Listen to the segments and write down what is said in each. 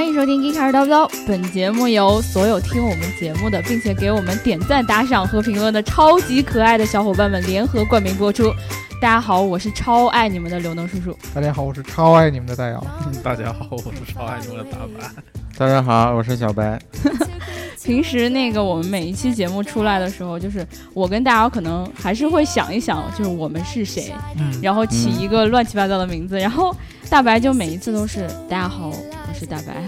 欢迎收听《一开始叨不叨》。本节目由所有听我们节目的，并且给我们点赞、打赏和评论的超级可爱的小伙伴们联合冠名播出。大家好，我是超爱你们的刘能叔叔。大家好，我是超爱你们的大姚。大家好，我是超爱你们的大白。大家好，我是小白。平时那个我们每一期节目出来的时候，就是我跟大姚可能还是会想一想，就是我们是谁，嗯，然后起一个乱七八糟的名字，然后大白就每一次都是大家好，我是大白。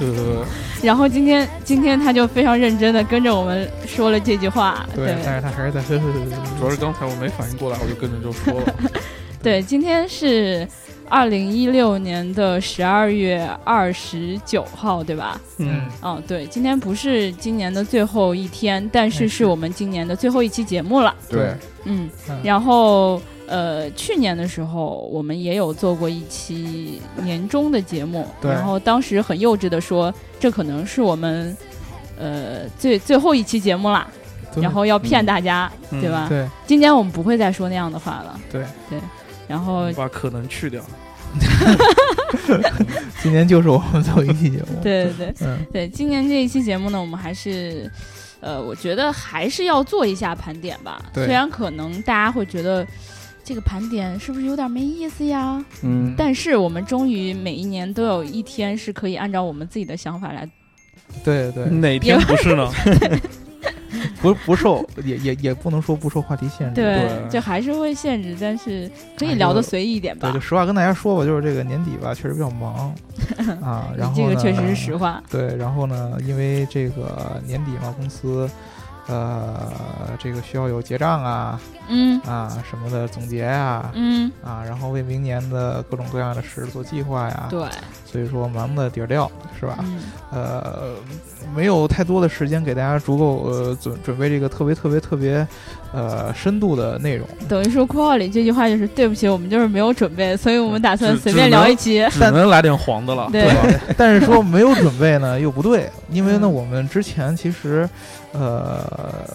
然后今天今天他就非常认真的跟着我们说了这句话，对，但是他还是在呵呵呵呵。主要是刚才我没反应过来，我就跟着就说了。对，今天是二零一六年的十二月二十九号，对吧？嗯，哦，对，今天不是今年的最后一天，但是是我们今年的最后一期节目了。对，嗯嗯，然后呃，去年的时候我们也有做过一期年终的节目，然后当时很幼稚的说，这可能是我们呃最最后一期节目啦，然后要骗大家，嗯对吧？对今年我们不会再说那样的话了，对对，然后把可能去掉。今年就是我们最后一期节目。对对对。嗯，对，今年这一期节目呢，我们还是，呃，我觉得还是要做一下盘点吧。虽然可能大家会觉得这个盘点是不是有点没意思呀？嗯，但是我们终于每一年都有一天是可以按照我们自己的想法来。对对，哪天不是呢？不不受也也也不能说不受话题限制。对，对就还是会限制，但是可以聊的随意一点吧对，就。实话跟大家说吧，就是这个年底吧，确实比较忙 啊。然后这个确实是实话。对，然后呢，因为这个年底嘛，公司呃这个需要有结账啊嗯。啊什么的总结啊嗯，啊，然后为明年的各种各样的事做计划呀。对，所以说忙的底儿掉，是吧？嗯呃，没有太多的时间给大家足够呃准准备这个特别特别特别呃深度的内容。等于说括号里这句话就是对不起，我们就是没有准备，所以我们打算随便聊一期。只能来点黄的了。对吧？但是说没有准备呢又不对，因为呢嗯我们之前其实呃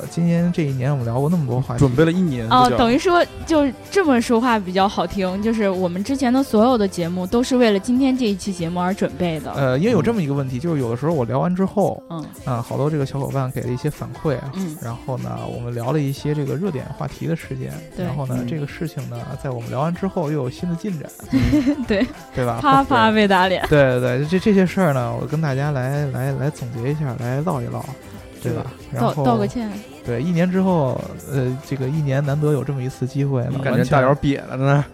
今年这一年我们聊过那么多话题，准备了一年哦，等于说就这么说话比较好听，就是我们之前的所有的节目都是为了今天这一期节目而准备的。呃，因为有这么一个问题，就是有的时候我聊完之后嗯啊，好多这个小伙伴给了一些反馈啊。嗯，然后呢，我们聊了一些这个热点话题的事件，对然后呢，嗯这个事情呢，在我们聊完之后又有新的进展，对，对吧？啪啪被打脸。对对对，这这些事儿呢，我跟大家来来来总结一下，来唠一唠，对吧？然道后道个歉，对，一年之后，呃，这个一年难得有这么一次机会呢，嗯感觉完全大姚瘪了呢。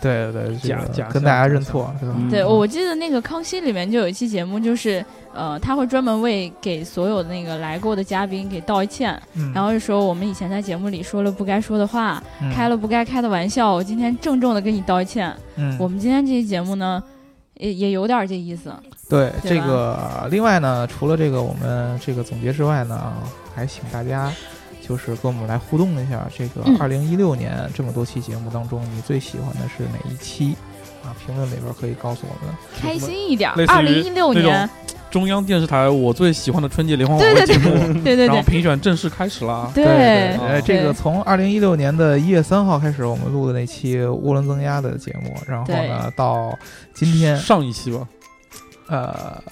对对对，这个假假跟大家认错，是吧？嗯对我记得那个康熙里面就有一期节目，就是呃，他会专门为给所有的那个来过的嘉宾给道一歉，嗯，然后就说我们以前在节目里说了不该说的话，嗯开了不该开的玩笑，我今天郑重的跟你道歉。嗯，我们今天这期节目呢，也也有点这意思。对这个，另外呢，除了这个我们这个总结之外呢，还请大家就是跟我们来互动一下，这个嗯二零一六年这么多期节目当中，你最喜欢的是哪一期？啊，评论里边可以告诉我们。开心一点二零一六年，中央电视台我最喜欢的春节联欢晚对对会节目，对对然后对评选正式开始啦。对对，哦呃，这个从二零一六年的一月三号开始，我们录的那期涡轮增压的节目，然后呢，到今天，上一期吧，呃，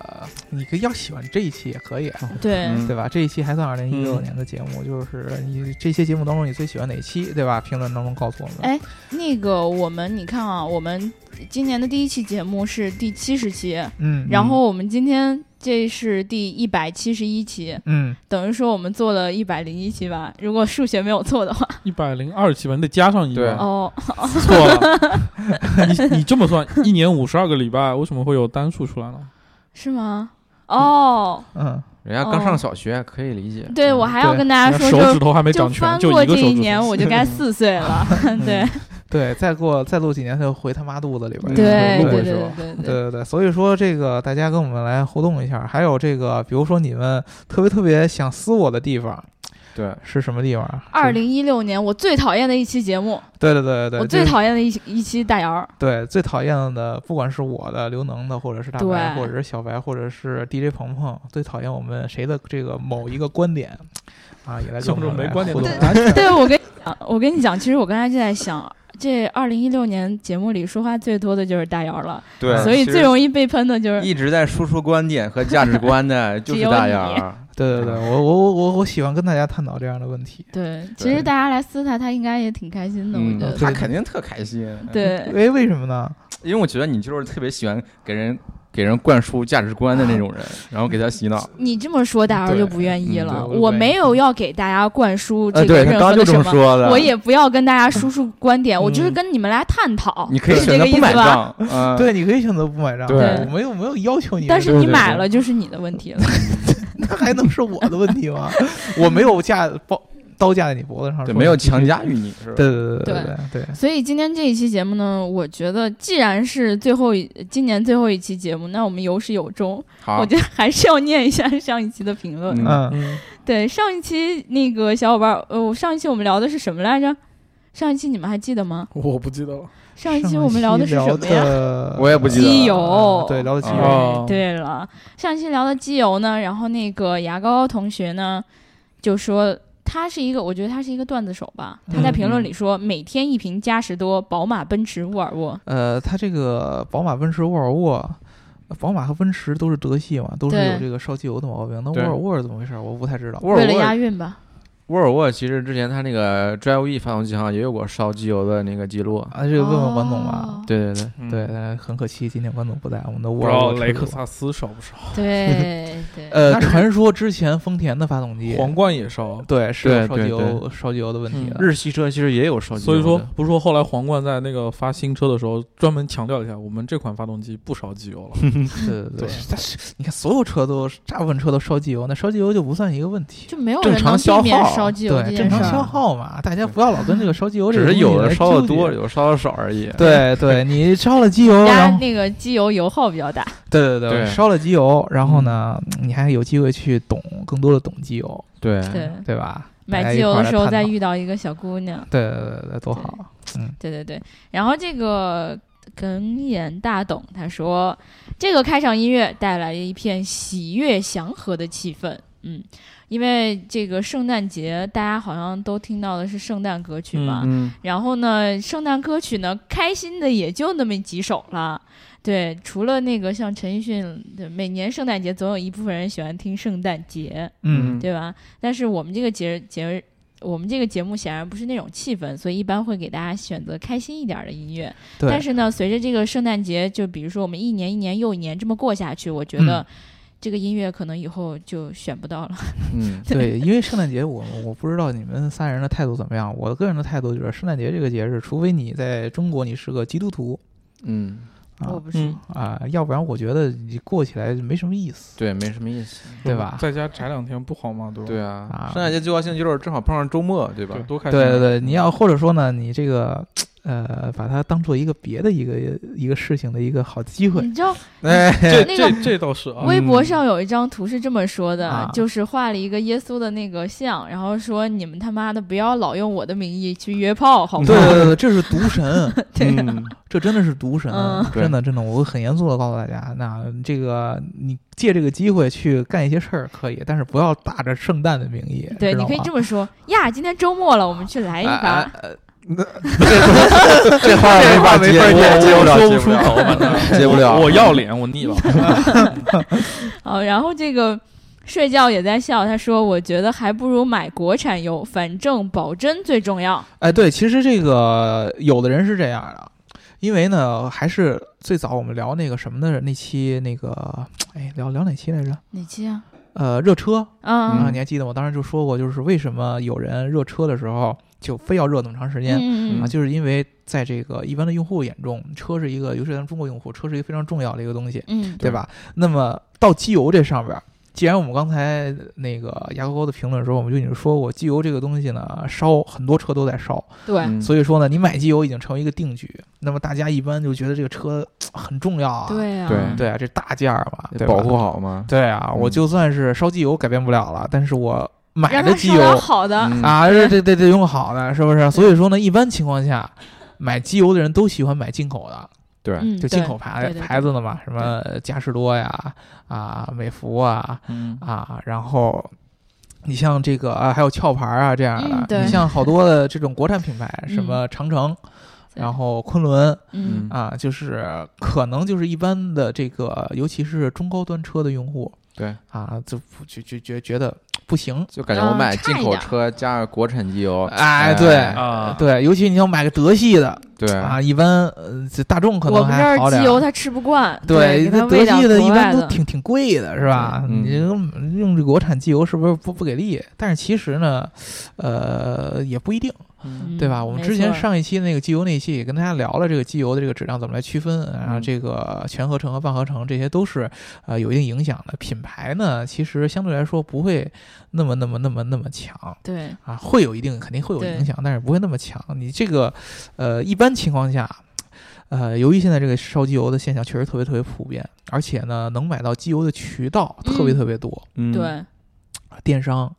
你可以要喜欢这一期也可以啊。对嗯对吧？这一期还算二零一六嗯年的节目，就是你这些节目当中你最喜欢哪期，对吧？评论当中告诉我们。哎那个我们你看啊，我们今年的第一期节目是第七十期，嗯，然后我们今天这是第一百七十一期，嗯，等于说我们做了一百零一期吧，如果数学没有错的话。一百零二期吧，你得加上一个。哦，错了，你你这么算，一年五十二个礼拜，为什么会有单数出来呢？是吗？哦，嗯，人家刚上小学，可以理解。对，我还要跟大家说，手指就头还没长全，翻过这就一个手指头。一年，我就该 四岁了。对 对，再过再录几年，他就回他妈肚子里边儿。对对对对所以说这个大家跟我们来互动一下，还有这个，比如说你们特别特别想撕我的地方对，是什么地方啊？二零一六年我最讨厌的一期节目，对对对对，我最讨厌的一一期大姚。对最讨厌的，不管是我的、刘能的，或者是大白，或者是小白，或者是 DJ 鹏鹏，最讨厌我们谁的这个某一个观点啊，也来跟我们来像这种没观点互动的。对，我跟你讲，我跟你讲，其实我刚才就在想，这二零一六年节目里说话最多的就是大姚了，对，所以最容易被喷的就是一直在输出观点和价值观的就是大姚。对对对，我我我我我喜欢跟大家探讨这样的问题。对，其实大家来撕他，他应该也挺开心的，我觉得他肯定特开心。对，为为什么呢？因为我觉得你就是特别喜欢给人。给人灌输价值观的那种人，然后给他洗脑。你这么说，大家就不愿意了。我没有要给大家灌输这个任何的什么，我也不要跟大家输出观点，我就是跟你们来探讨。你可以选择不买账，对，你可以选择不买账。对，我没有没有要求你，但是你买了就是你的问题了。那还能是我的问题吗？我没有架包。刀架在你脖子上，对，没有强加于你，是吧？对对对对对对。所以今天这一期节目呢，我觉得既然是最后一今年最后一期节目，那我们有始有终。好，我觉得还是要念一下上一期的评论。嗯，对，上一期那个小伙伴，呃，上一期我们聊的是什么来着？上一期你们还记得吗？我不记得了。上一期我们聊的是什么呀？我也不记得。机油，对，聊的机油。对了，上一期聊的机油呢，然后那个牙膏同学呢，就说。他是一个，我觉得他是一个段子手吧。他在评论里说，每天一瓶嘉实多，宝马、奔驰、沃尔沃。呃，他这个宝马、奔驰、沃尔沃，宝马和奔驰都是德系嘛，都是有这个烧机油的毛病。那沃尔沃是怎么回事？我不太知道。为了押韵吧。沃尔沃其实之前它那个 Drive E 发动机好像也有过烧机油的那个记录啊，这个问问关总吧。对对对对，很可惜今天关总不在，我们的沃尔沃雷克萨斯烧不烧？对 对。呃，传说之前丰田的发动机皇冠也烧，对，是烧机油烧机油的问题。日系车其实也有烧机油。所以说，不是说后来皇冠在那个发新车的时候专门强调一下，我们这款发动机不烧机油了。对对对。但是你看，所有车都大部分车都烧机油，那烧机油就不算一个问题，就没有人能避免烧机油对，正常。消耗嘛，大家不要老跟这个烧机油这，只是有的烧的多，有的烧的少而已。对对，你烧了机油，然后那个机油油耗比较大。对对对，烧了机油，然后呢，你还有机会去懂更多的懂机油。对对对吧？买机油的时候再遇到一个小姑娘，对对对对，多好。嗯，对对对。然后这个耿眼大董他说，这个开场音乐带来了一片喜悦祥和的气氛。嗯。因为这个圣诞节，大家好像都听到的是圣诞歌曲嘛。嗯。然后呢，圣诞歌曲呢，开心的也就那么几首了。对，除了那个像陈奕迅，每年圣诞节总有一部分人喜欢听圣诞节，嗯，对吧？但是我们这个节节日，我们这个节目显然不是那种气氛，所以一般会给大家选择开心一点的音乐。对。但是呢，随着这个圣诞节，就比如说我们一年一年又一年这么过下去，我觉得。这个音乐可能以后就选不到了。嗯，对，因为圣诞节，我我不知道你们三人的态度怎么样。我个人的态度就是，圣诞节这个节日，除非你在中国你是个基督徒，嗯，我不是啊，要不然我觉得你过起来没什么意思。对，没什么意思，对吧？在家宅两天不好吗？对吧？对啊，圣诞节最高兴就是正好碰上周末，对吧？多开心！对对对，你要或者说呢，你这个。呃，把它当做一个别的一个一个事情的一个好机会。你知道，哎，这这这倒是啊。微博上有一张图是这么说的，就是画了一个耶稣的那个像，然后说你们他妈的不要老用我的名义去约炮，好吗？对对对，这是毒神，对，这真的是毒神，真的真的，我很严肃的告诉大家，那这个你借这个机会去干一些事儿可以，但是不要打着圣诞的名义。对，你可以这么说呀，今天周末了，我们去来一发。那 这话没法接，接不了，说不出口，接不了。我要脸，我腻了。好，然后这个睡觉也在笑，他说：“我觉得还不如买国产油，反正保真最重要。”哎，对，其实这个有的人是这样的，因为呢，还是最早我们聊那个什么的那期，那个哎，聊聊哪期来着？哪期啊？呃，热车啊，你还记得我当时就说过，就是为什么有人热车的时候。就非要热那么长时间啊，就是因为在这个一般的用户眼中，车是一个，尤其是咱中国用户，车是一个非常重要的一个东西，嗯，对。吧？那么到机油这上边。既然我们刚才那个牙膏膏的评论时候，我们就已经说过，机油这个东西呢，烧很多车都在烧，对，所以说呢，你买机油已经成为一个定局。那么大家一般就觉得这个车很重要啊，对啊，对。对啊，这大件儿嘛，保护好嘛，对啊，我就算是烧机油改变不了了，但是我买的机油。好的。啊，这这得得用好的，是不是？所以说呢，一般情况下，买机油的人都喜欢买进口的。对，就进口牌牌子的嘛，什么嘉实多呀，啊，美孚啊，啊，然后你像这个啊，还有壳牌啊这样的，你像好多的这种国产品牌，什么长城然后昆仑嗯。啊，就是可能就是一般的这个，尤其是中高端车的用户对，啊，就不就就觉觉得不行。就感觉我买进口车加上国产机油，哎对啊，对，尤其你要买个德系的对啊，一般呃这大众可能我们这还好点儿。儿机油他吃不惯，对，那德系的一般都挺挺贵的，是吧？嗯你用用这国产机油是不是不不给力？但是其实呢，呃，也不一定。嗯对吧？我们之前上一期那个机油那期也跟大家聊了这个机油的这个质量怎么来区分，然后嗯这个全合成和半合成这些都是呃有一定影响的。品牌呢，其实相对来说不会那么那么那么那么强对啊，会有一定肯定会有影响，但是不会那么强。你这个呃一般情况下。呃，由于现在这个烧机油的现象确实特别特别普遍，而且呢，能买到机油的渠道特别嗯特别多，嗯，对，电商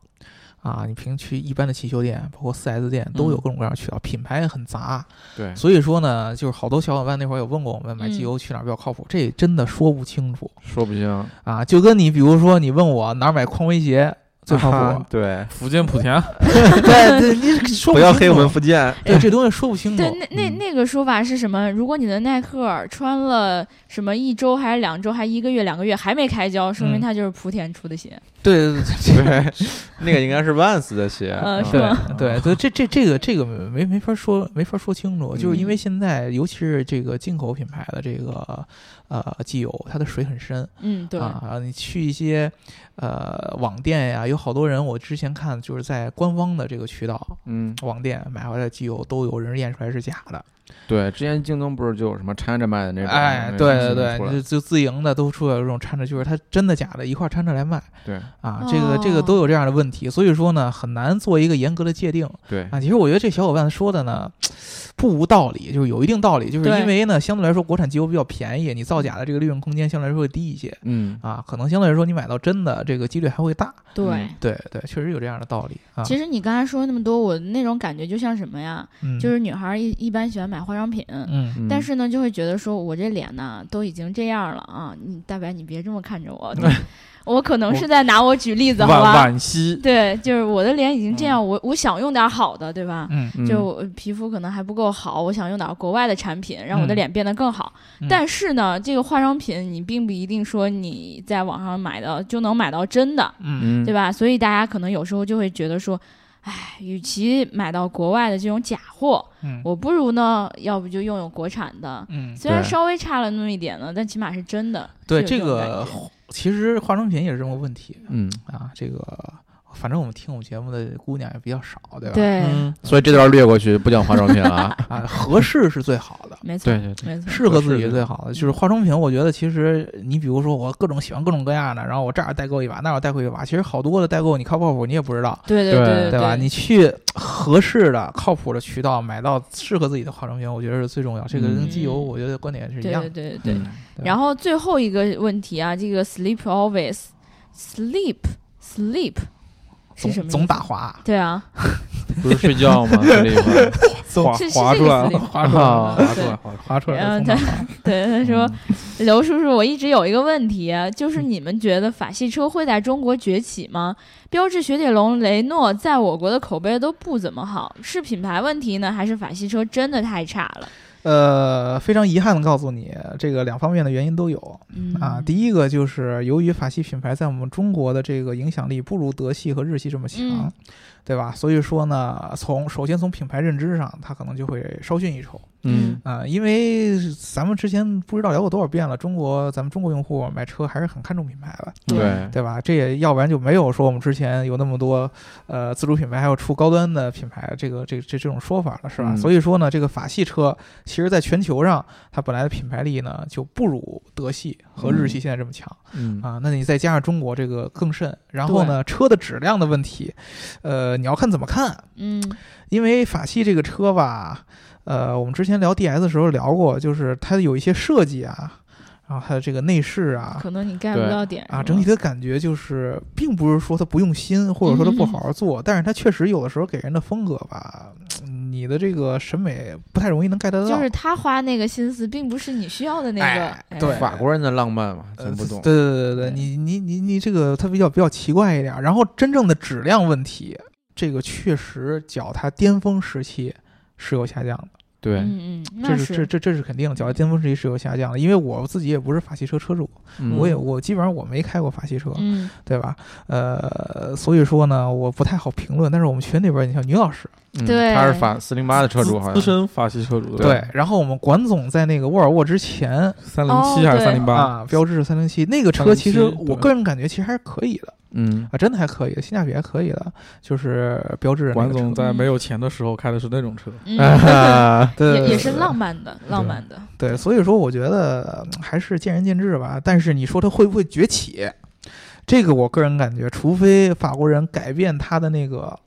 啊，你平时去一般的汽修店，包括 4S 店，都有嗯各种各样的渠道，品牌也很杂。对，所以说呢，就是好多小伙伴那会儿有问过我们买嗯机油去哪儿比较靠谱，这真的说不清楚说不清，啊。就跟你比如说你问我哪儿买匡威鞋最靠谱，啊对，福建莆田，对对，你 说不要黑我们福建，对这东西说不清楚。对，。那那嗯。那个说法是什么？如果你的耐克穿了什么一周还是两周，还一个月两个月还没开胶，说明嗯。它就是莆田出的鞋。对对对对，那个应该是万斯的鞋，呃嗯。是吧对所以，这这这个这个没没法说没法说清楚，就是因为嗯。现在尤其是这个进口品牌的这个呃机油，它的水很深。嗯，对，啊，你去一些呃网店呀，有好多人，我之前看就是在官方的这个渠道嗯，网店买回来的机油，都有人验出来是假的。对，之前京东不是就有什么掺着卖的那种，哎，对对对，就就自营的都出来有这种掺着，就是它真的假的一块儿掺着来卖对啊，这个这个都有这样的问题，所以说呢，很难做一个严格的界定对，啊。其实我觉得这小伙伴说的呢。不无道理，就是有一定道理，就是因为呢，相对来说国产机油比较便宜，你造假的这个利润空间相对来说会低一些嗯，啊，可能相对来说你买到真的这个几率还会大。对。嗯对对，确实有这样的道理啊。其实你刚才说那么多，我那种感觉就像什么呀？嗯，就是女孩儿一一般喜欢买化妆品，但是呢，就会觉得说我这脸呢都已经这样了啊，你大白你别这么看着我，我可能是在拿我举例子，好吧？惋惜，对，就是我的脸已经这样，我我想用点好的，对吧？嗯嗯就我皮肤可能还不够好，我想用点国外的产品，让我的嗯脸变得更好。嗯但是呢，这个化妆品你并不一定说你在网上买的就能买到真的，嗯嗯，对吧？所以大家可能有时候就会觉得说，哎，与其买到国外的这种假货，嗯我不如呢，要不就用用国产的。嗯，虽然稍微差了那么一点呢，但起码是真的。对这个其实化妆品也是这么个问题嗯，啊。这个反正我们听我们节目的姑娘也比较少，对吧？对，嗯，所以这段略过去，不讲化妆品了啊。啊，合适是最好的。没错，对对对，没错，适合自己是最好的，嗯就是化妆品。我觉得其实你比如说我各种喜欢各种各样的，然后我这儿代购一把，那儿代购一把，其实好多的代购你靠不靠谱你也不知道，对对对对吧？你去合适的、靠谱的渠道买到适合自己的化妆品，我觉得是最重要。这个跟机油，嗯我觉得观点是一样的。对对对对。嗯对然后最后一个问题啊，这个 sleep always sleep sleep？总总打滑，对啊，不是睡觉吗？滑出来滑出来滑出来了，滑出来了，然后总打滑。对，他说，刘叔叔，我一直有一个问题啊，就是你们觉得法系车会在中国崛起吗？标致、雪铁龙、雷诺在我国的口碑都不怎么好，是品牌问题呢，还是法系车真的太差了？呃，非常遗憾的告诉你，这个两方面的原因都有嗯啊。第一个就是由于法系品牌在我们中国的这个影响力不如德系和日系这么强，嗯对吧？所以说呢，从首先从品牌认知上，它可能就会稍逊一筹嗯啊。因为咱们之前不知道聊过多少遍了，中国咱们中国用户买车还是很看重品牌的，对，对吧？这也要不然就没有说我们之前有那么多呃自主品牌还有出高端的品牌这个这这这种说法了，是吧？嗯所以说呢，这个法系车其实在全球上它本来的品牌力呢就不如德系和日系现在这么强、嗯啊。那你再加上中国这个更甚，然后呢车的质量的问题，呃，你要看怎么看，嗯因为法系这个车吧，呃，我们之前聊 DS 的时候聊过，就是它有一些设计啊，然后还有这个内饰啊，可能你 get 不到点啊，整体的感觉就是，并不是说它不用心，或者说它不好好做，但是它确实有的时候给人的风格吧，嗯你的这个审美不太容易能 get 得到。就是他花那个心思，并不是你需要的那个。哎哎对法国人的浪漫嘛，呃咱不懂。对对对对对对，你你你你这个它比较比较奇怪一点。然后真正的质量问题，这个确实脚踏巅峰时期是有下降的。对，嗯嗯，这那是这这这是肯定的，脚下巅峰时期是有下降的，因为我自己也不是法系车车主，嗯我也我基本上我没开过法系车，嗯对吧？呃，所以说呢，我不太好评论。但是我们群里边，你像女老师，嗯对他是法四零八的车主，好像资深法系车主对，然后我们管总在那个沃尔沃之前三零七还是哦三零八？啊，标致三零七那个车，其实我个人感觉其实还是可以的嗯啊，真的还可以，性价比还可以的，就是标致的那管总在没有钱的时候开的是那种车，嗯，啊，对也也是浪漫的，浪漫的。对，所以说我觉得嗯还是见仁见智吧。但是你说它会不会崛起，这个我个人感觉，除非法国人改变他的那个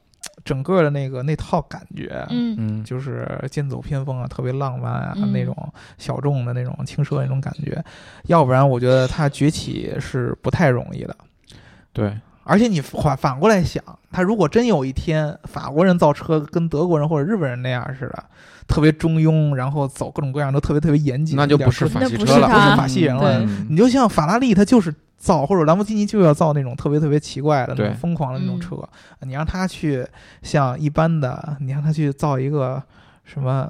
整个的那个那套感觉，嗯嗯，就是剑走偏锋啊，特别浪漫啊，嗯那种小众的那种轻奢那种感觉，要不然我觉得它崛起是不太容易的。对，而且你反反过来想，他如果真有一天法国人造车跟德国人或者日本人那样似的，特别中庸，然后走各种各样都特别特别严谨，那就不不是法那系车了，不是不是法系人了。嗯你就像法拉利，他就是造，或者兰博基尼就要造那种特别特别奇怪的那种疯狂的那种嗯车。你让他去像一般的，你让他去造一个什么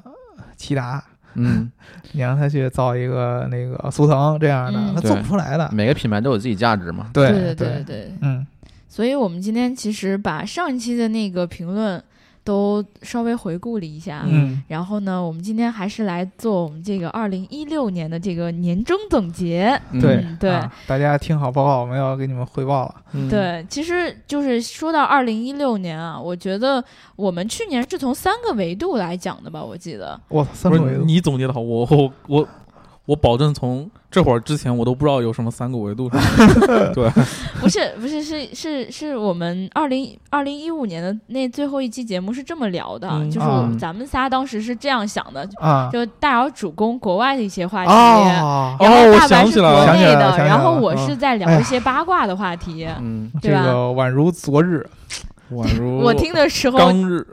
骐达，嗯，你让他去造一个那个速腾这样的，嗯他做不出来的。每个品牌都有自己价值嘛，对对对对。嗯，所以我们今天其实把上一期的那个评论都稍微回顾了一下。嗯然后呢，我们今天还是来做我们这个二零一六年的这个年终总结。嗯对嗯对啊大家听好报告，我们要给你们汇报了。嗯，对，其实就是说到二零一六年啊，我觉得我们去年是从三个维度来讲的吧，我记得。哇，三个维度，你总结的好，我我我我保证从这会儿之前我都不知道有什么三个维度。对，不是不是是是是我们二零二零一五年的那最后一期节目是这么聊的，嗯就是我们咱们仨当时是这样想的，啊就大姚主攻国外的一些话题。哦，然后哦我大白是想起来了国内的，然后我是在聊一些八卦的话题。嗯，这对吧个宛如昨日，宛如 我听的时候，刚日，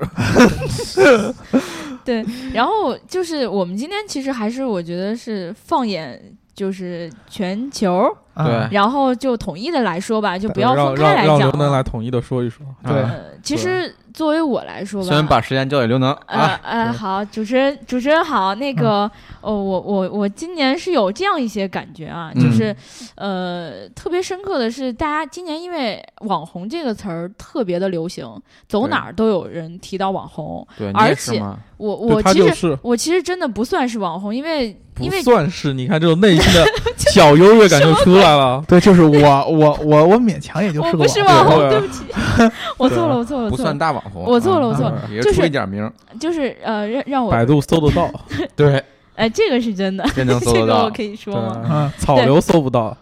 对，然后就是我们今天其实还是我觉得是放眼就是全球，对。然后就统一的来说吧，就不要分开来讲让让刘能。来统一的说一说。对。其实作为我来说吧，先把时间交给刘能呃啊，呃，好，主持人主持人好，那个，哦，我我我今年是有这样一些感觉啊，嗯。就是，呃，特别深刻的是，大家今年因为网红这个词儿特别的流行，走哪儿都有人提到网红。对，而且？我我其实、我其实真的不算是网红，因为不因为算是，你看这种内心的 小优越感就出来了。对，就是我我我我勉强也就是个不是网红，对对不起，我错了，我错了，我不算错了，大网红，我错了啊我错了也就是出一点名，就是呃，让让我，百度搜得到，对，哎，这个是真的，这。个我可以说吗？嗯，草流搜不到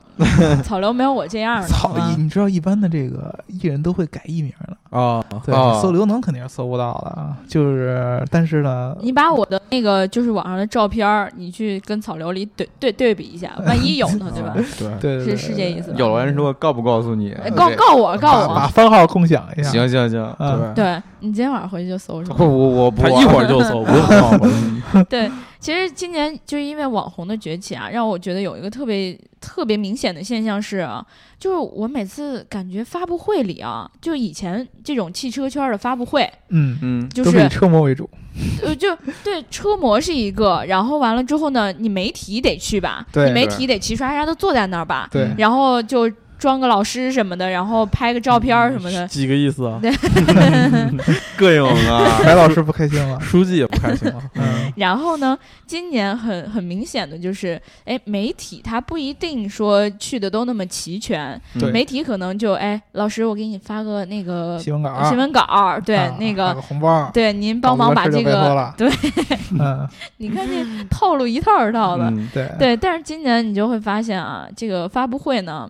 草流没有我这样的，操好吧，你知道一般的这个艺人都会改艺名的，啊。对，哦搜刘能肯定是搜不到的啊。就是，但是呢，你把我的那个就是网上的照片儿，你去跟草琉里对对对比一下，万一有呢，对吧？对，对对对是是这意思吧？有人说告不告诉你哎？告告我告把把我，番号共享一下。行行行，嗯，对，对你今天晚上回去就搜是不，吗？我我不他一会儿就搜，不用 告我。对，其实今年就是因为网红的崛起啊，让我觉得有一个特别特别明显的现象是啊，就是我每次感觉发布会里啊，就以前这种汽车圈的发布会，嗯，嗯，就是以车模为主。呃，就 对车模是一个，然后完了之后呢，你媒体得去吧，对你媒体得齐刷刷的坐在那儿吧，对，然后就装个老师什么的，然后拍个照片什么的。几个意思啊？膈应啊！白老师不开心了。书记也不开心了。嗯，然后呢，今年很很明显的就是，哎，媒体它不一定说去的都那么齐全，对媒体可能就哎，老师我给你发个那个新闻稿，新闻稿，对、啊那个。个红包，对，您帮忙把这个对，嗯，你看这套路一套一套的，嗯对，对。但是今年你就会发现啊，这个发布会呢，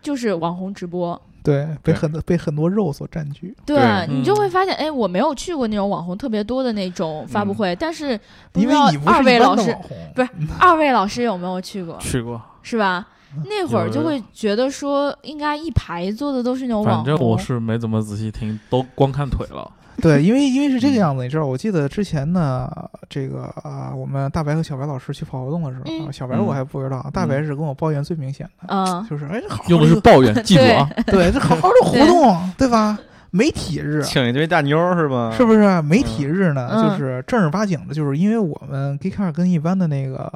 就是网红直播，对，被很多被很多肉所占据。对对你就嗯会发现，哎，我没有去过那种网红特别多的那种发布会，但是不因为二位老师不是 二位老师有没有去过？去过，是吧？那会儿就会觉得说，应该一排坐的都是那种网红。反正我是没怎么仔细听，都光看腿了。对，因为因为是这个样子，你知道，我记得之前呢，这个啊，我们大白和小白老师去跑活动的时候，嗯小白我还不知道，大白是跟我抱怨最明显的，嗯，就是哎，这好好用的是抱怨，记住啊，对，这好好的活动，对吧？媒体日。请一堆大妞是吧？是不是媒体日呢？嗯就是正儿八经的，就是因为我们 g e e k a r 跟一般的那个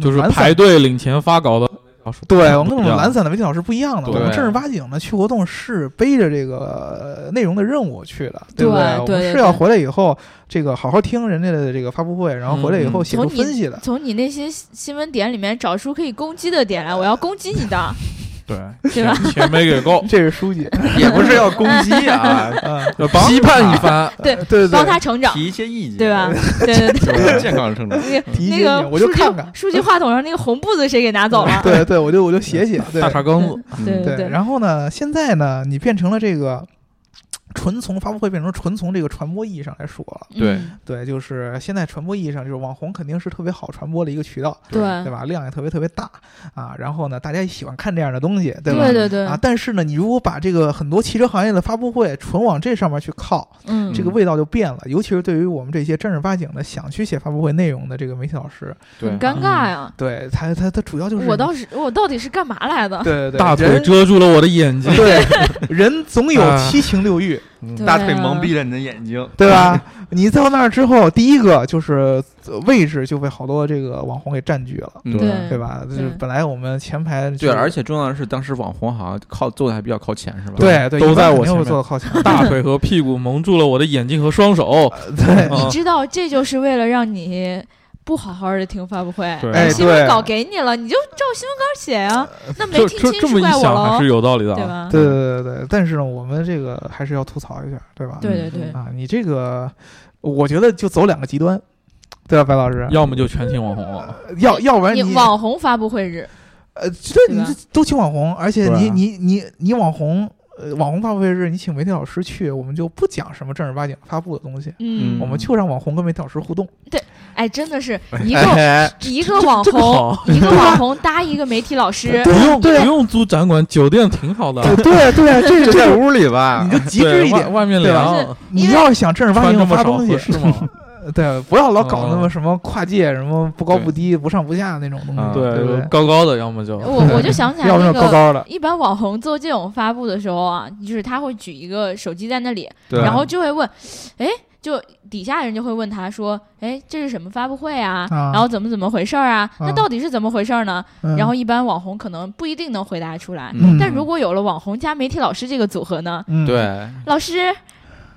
就是排队领钱发稿的对我们跟我们懒散的媒体老师不一样的，我们正儿八经的去活动是背着这个呃内容的任务去的，对不对？我们是要回来以后，这个好好听人家的这个发布会，然后回来以后嗯写出分析的。从你那些新闻点里面找出可以攻击的点来，我要攻击你的，对对吧？钱没给够，这是书记，也不是要攻击啊，嗯，要批判一番。对对对帮对，他成长，提一些意见，对吧？？对对对，健康成长。那个我就看看，书记话筒上那个红布子谁给拿走了？对对，我就我就写写，对大茶缸子，对。对对，然后呢，现在呢，你变成了这个纯从发布会变成纯从这个传播意义上来说了。对嗯对，就是现在传播意义上，就是网红肯定是特别好传播的一个渠道，对对吧？量也特别特别大啊。然后呢，大家也喜欢看这样的东西，对吧？对对对啊，但是呢，你如果把这个很多汽车行业的发布会纯往这上面去靠，嗯这个味道就变了。尤其是对于我们这些正儿八经的想去写发布会内容的这个媒体老师，很尴尬呀。对他他他主要就是我倒是我到底是干嘛来的？对对对，大腿遮住了我的眼睛。对人总有啊七情六欲，大腿啊蒙蔽了你的眼睛，对吧？你到那儿之后，第一个就是呃位置就被好多这个网红给占据了。嗯对对吧？就是本来我们前排对，而且重要的是，当时网红好像靠坐的还比较靠前，是吧？对对，都在我前面坐的靠前。大腿和屁股蒙住了我的眼睛和双手。对，啊你知道这就是为了让你不好好的听发布会，哎新闻稿给你了，你就照新闻稿写呀。那没听清这么一是怪我喽想还是，有道理的啊，对吧？对对对对，但是呢，我们这个还是要吐槽一下，对吧？对对对啊，你这个，我觉得就走两个极端，对吧，白老师？要么就全听网红了。要要不然你你网红发布会日，呃，这你这都请网红，而且你啊你你你网红。呃，网红发布会日，你请媒体老师去，我们就不讲什么正儿八经发布的东西，嗯，我们就让网红跟媒体老师互动。对哎，真的是一个哎，一个网红，一个网红搭一个媒体老师，不用不用租展馆，酒店挺好的。对对啊，这个就在屋里吧你。就极致一点，外外面凉，你要想正儿八经发东西是，吗？对，不要老搞那么哦什么跨界、什么不高不低、不上不下那种东啊西，对？高高的，要么就我我 就想起来那个。高高的，一般网红做这种发布的时候啊，就是他会举一个手机在那里，然后就会问，哎，就底下人就会问他说，哎，这是什么发布会啊？啊然后怎么怎么回事儿啊？那啊到底是怎么回事儿呢？嗯然后一般网红可能不一定能回答出来，嗯但如果有了网红加媒体老师这个组合呢，嗯，对，老师，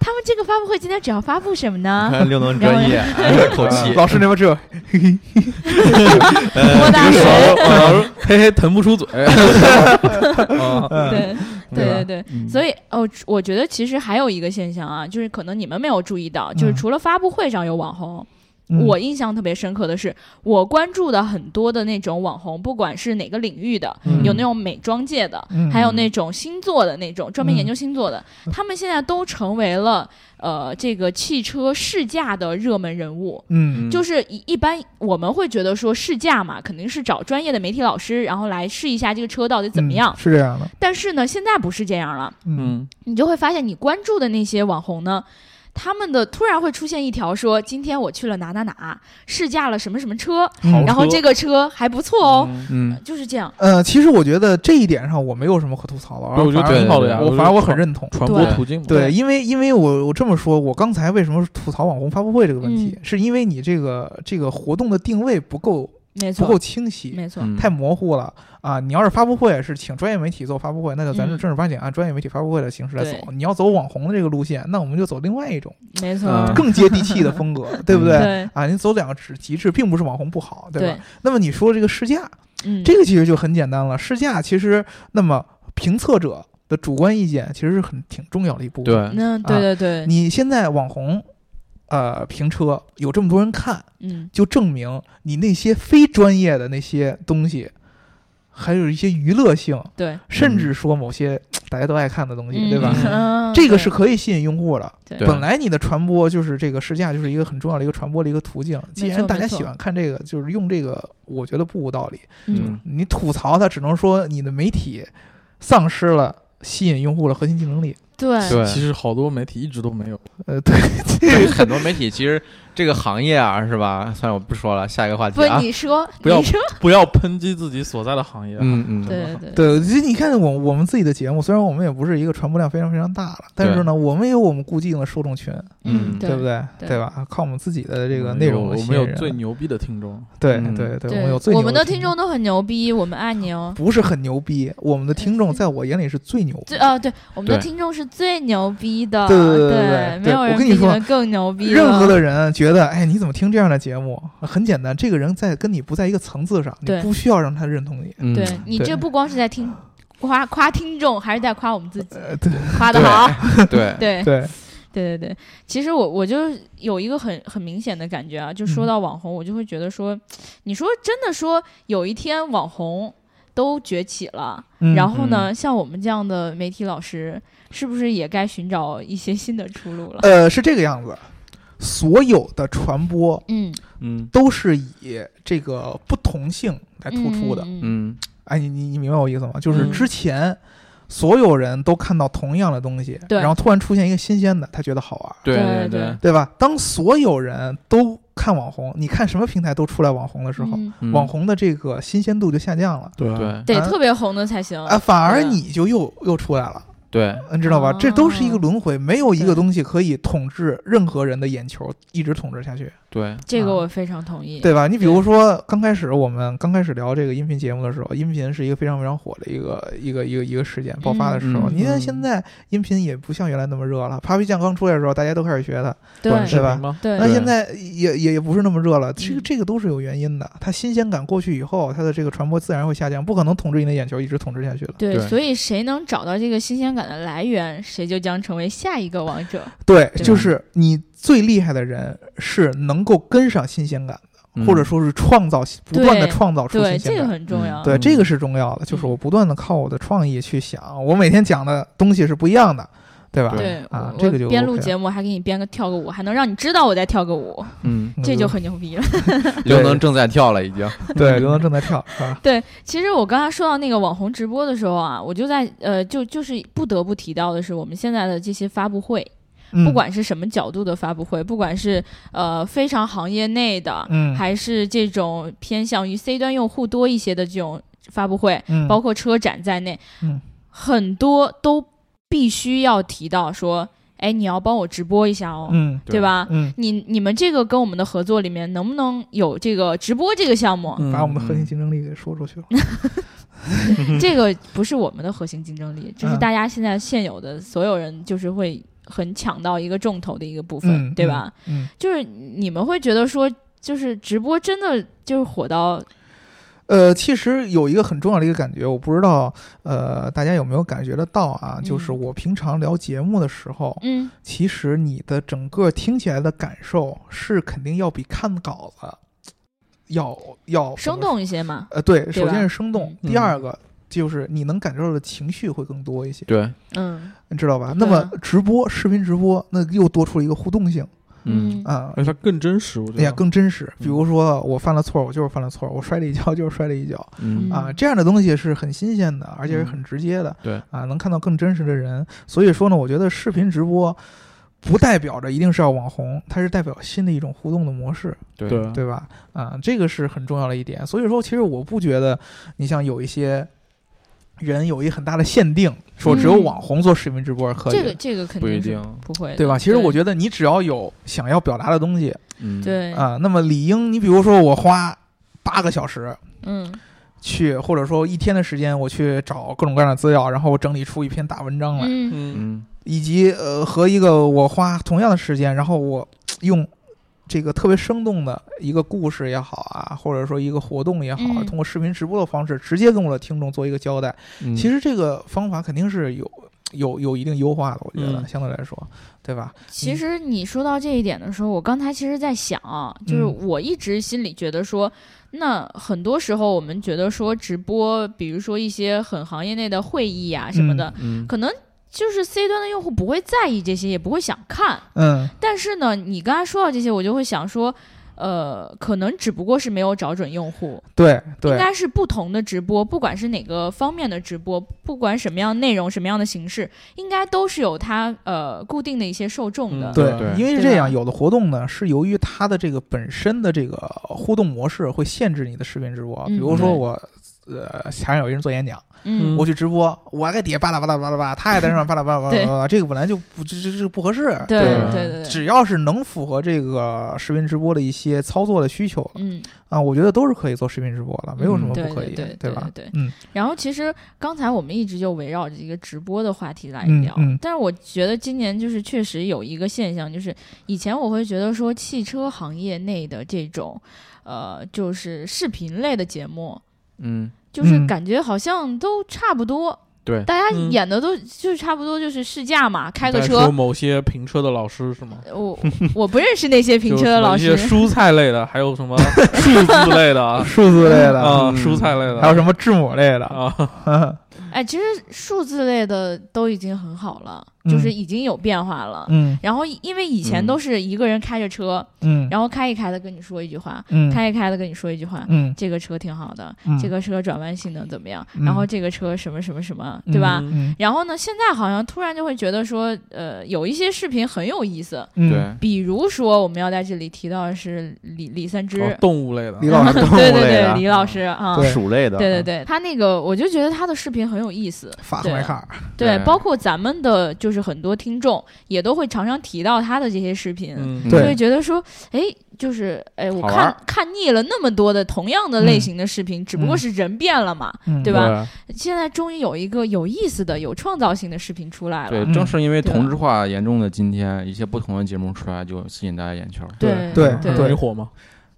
他们这个发布会今天主要发布什么呢？看六能专业，哎口气，老师那边只有 摸大手嘿嘿腾不出嘴。对对对对。嗯所以哦，我觉得其实还有一个现象啊，就是可能你们没有注意到，就是嗯除了发布会上有网红，嗯我印象特别深刻的是，我关注的很多的那种网红，不管是哪个领域的，嗯有那种美妆界的，嗯还有那种星座的那种专门嗯研究星座的，他们现在都成为了呃这个汽车试驾的热门人物。嗯就是一一般我们会觉得说试驾嘛，肯定是找专业的媒体老师，然后来试一下这个车到底怎么样。嗯是这样的，但是呢，现在不是这样了，嗯嗯，你就会发现你关注的那些网红呢。他们的突然会出现一条说，今天我去了哪哪哪，试驾了什么什么车，嗯然后这个车还不错哦，嗯，就是这样。呃，其实我觉得这一点上我没有什么可吐槽的，对我觉得反而挺好的呀。我反而我很认同。传播途径嘛。对，因为因为我我这么说，我刚才为什么吐槽网红发布会这个问题，嗯是因为你这个这个活动的定位不够没错，不够清晰，没错，嗯太模糊了啊！你要是发布会是请专业媒体做发布会，那就咱就嗯正儿八经按专业媒体发布会的形式来走。你要走网红的这个路线，那我们就走另外一种没错，嗯更接地气的风格，对不对？对啊，你走两个极极致，并不是网红不好，对吧？那么你说这个试驾，嗯，这个其实就很简单了。试驾其实，那么评测者的主观意见其实是很挺重要的一部分。对，那对对对，你现在网红，呃，评车有这么多人看，嗯，就证明你那些非专业的那些东西，还有一些娱乐性，对，甚至说某些大家都爱看的东西，嗯对吧？嗯这个是可以吸引用户的。本来你的传播就是这个试驾，就是一个很重要的一个传播的一个途径。既然大家喜欢看这个，就是用这个，我觉得不无道理。嗯，你吐槽它，只能说你的媒体丧失了吸引用户的核心竞争力。对。对。其实好多媒体一直都没有。呃，对，对。于很多媒体其实这个行业啊，是吧？算了，我不说了，下一个话题不，啊。你说，不要你说，不要抨击自己所在的行业。嗯 嗯，对对对，其实你看我我们自己的节目，虽然我们也不是一个传播量非常非常大了，但是呢，我们有我们固定的受众群，嗯对不对？对对吧？靠我们自己的这个内容有我们有最牛逼的听众，对嗯对对，对我们有最牛我们的听众都很牛逼，我们爱你哦。不是很牛逼，我们的听众在我眼里是最牛逼最哦，对，我们的听众是最牛逼的，对对对对对没有人我跟你说比你们更牛逼任何的人觉得，哎，你怎么听这样的节目？很简单，这个人在跟你不在一个层次上，你不需要让他认同你。嗯对你这不光是在听 夸夸听众，还是在夸我们自己，呃，对夸的好。对对 对，对对对，其实我我就有一个很很明显的感觉啊，就说嗯到网红，我就会觉得说，你说真的说有一天网红都崛起了，嗯然后呢，像我们这样的媒体老师，是不是也该寻找一些新的出路了？呃，是这个样子。所有的传播嗯，嗯，都是以这个不同性来突出的。嗯哎，你你你明白我意思吗？就是嗯。之前所有人都看到同样的东西，对。然后突然出现一个新鲜的，他觉得好玩，对对对，对。吧？当所有人都看网红，你看什么平台都出来网红的时候，网红的这个新鲜度就下降了。对。对得啊。特别红的才行。啊，反而你就又又出来了。对，你知道吧？哦这都是一个轮回，没有一个东西可以统治任何人的眼球，一直统治下去，对，啊这个我非常同意。对吧？你比如说，刚开始我们刚开始聊这个音频节目的时候，音频是一个非常非常火的一个一个一个一个事件爆发的时候。嗯你看嗯现在音频也不像原来那么热了，Papi 酱刚出来的时候，大家都开始学它，对对吧？对那现在也也也不是那么热了。这个嗯这个都是有原因的，它新鲜感过去以后，它的这个传播自然会下降，不可能统治你的眼球一直统治下去了。对，对所以谁能找到这个新鲜感的来源，谁就将成为下一个王者。对，对就是你最厉害的人是能够跟上新鲜感的。嗯或者说是创造不断的创造出对，这个新鲜感。很重要。对，嗯这个是重要的，就是嗯我不断的靠我的创意去想，我每天讲的东西是不一样的，对吧？对，啊这个就我边录节目还给你编个跳个舞，还能让你知道我在跳个舞，嗯，嗯 这就很牛逼了。刘能正在跳了，已经。对，刘能正在跳？对，其实我刚才说到那个网红直播的时候啊，我就在呃，就就是不得不提到的是，我们现在的这些发布会，嗯不管是什么角度的发布会，不管是呃非常行业内的，嗯，还是这种偏向于 C 端用户多一些的这种发布会，嗯。包括车展在内，嗯。很多都必须要提到说，哎，你要帮我直播一下哦，嗯对吧？嗯，你你们这个跟我们的合作里面能不能有这个直播这个项目？嗯把我们的核心竞争力给说出去了。这个不是我们的核心竞争力，这是嗯。大家现在现有的所有人就是会很抢到一个重头的一个部分，嗯，对吧？嗯？就是你们会觉得说，就是直播真的就是火到嗯，呃，其实有一个很重要的一个感觉，我不知道，呃，大家有没有感觉得到啊？就是嗯我平常聊节目的时候，嗯其实你的整个听起来的感受是肯定要比看稿子要要生。动一些嘛？呃，对，首先是生动，嗯第二个就是你能感受到的情绪会更多一些，对，嗯你知道吧？那么直播、视频直播，那又多出了一个互动性嗯啊。而且它更真实，我觉得呀，得。更真实。比嗯如说，我犯了错，我就是犯了错；我摔了一跤，就是摔了一跤嗯啊。这样的东西是很新鲜的，而且是嗯很直接的。对啊，能看到更真实的人。所以说呢，我觉得视频直播不代表着一定是要网红，它是代表新的一种互动的模式，对对对吧？啊，这个是很重要的一点。所以说，其实我不觉得你像有一些。人有一很大的限定，说只有嗯网红做视频直播是可以的，这个这个肯定不一定。不会，对吧？其实我觉得你只要有想要表达的东西嗯，对，啊，那么理应你比如说我花八个小时，嗯。去，或者说一天的时间，我去找各种各样的资料，然后我整理出一篇大文章来，嗯。以及呃和一个我花同样的时间，然后我用这个特别生动的一个故事也好啊，或者说一个活动也好通过视频直播的方式，直接跟我的听众做一个交代。嗯，其实这个方法肯定是有有有一定优化的，我觉得、嗯。相对来说，对吧？其实你说到这一点的时候，我刚才其实在想啊，就是嗯。我一直心里觉得说，那很多时候我们觉得说直播，比如说一些很行业内的会议啊什么的，嗯。可能就是 C 端的用户不会在意这些，也不会想看。嗯但是呢，你刚才说到这些，我就会想说，呃，可能只不过是没有找准用户，对应该是不同的直播，不管是哪个方面的直播，不管什么样内容、什么样的形式，应该都是有它呃固定的一些受众的。嗯对对因为是这样，有的活动呢是由于它的这个本身的这个互动模式会限制你的视频直播，比嗯如说我。呃，台上有一人做演讲，嗯。我去直播，我还在底下巴拉巴拉巴拉巴拉，他也在上面巴拉巴拉巴拉对。巴拉，这个本来就不这这这不合适。对对。对只要是能符合这个视频直播的一些操作的需求嗯，啊，我觉得都是可以做视频直播的，没有什么不可以，对对吧？对对嗯。然后其实刚才我们一直就围绕着一个直播的话题来聊，但是我觉得今年就是确实有一个现象，就是以前我会觉得说汽车行业内的这种，呃，就是视频类的节目，嗯，就是嗯。感觉好像都差不多，对，大家嗯。演的都就是差不多，就是试驾嘛，开个车。某些评车的老师是吗？我我不认识那些评车的老师。一，些蔬菜类的，还有什么 数字类的啊？数字类的，啊，嗯。蔬菜类的，还有什么字母类的，啊？哎，其实数字类的都已经很好了，就是已经有变化了。嗯然后因为以前嗯都是一个人开着车，嗯然后开一开的跟你说一句话，嗯开一开的跟你说一句话，嗯这个车挺好的，嗯这个车转弯性能怎么样？嗯然后这个车什么什么什么，对吧？嗯然后呢，现在好像突然就会觉得说，呃，有一些视频很有意思，嗯对，比如说我们要在这里提到的是李李三芝，哦动物类的李老师 对对对，李老师啊。对鼠类的，对对对，他那个我就觉得他的视频很有意思，法赫迈卡尔，对，对包括咱们的就是很多听众也都会常常提到他的这些视频，就会觉得说，哎，就是哎，我看看腻了那么多的同样的类型的视频，只不过是人变了嘛。嗯对吧吧？现在终于有一个有意思的、有创造性的视频出来了。对，嗯正是因为同质化严重的今天，一些不同的节目出来，就吸引大家眼球。对对对容易火嘛？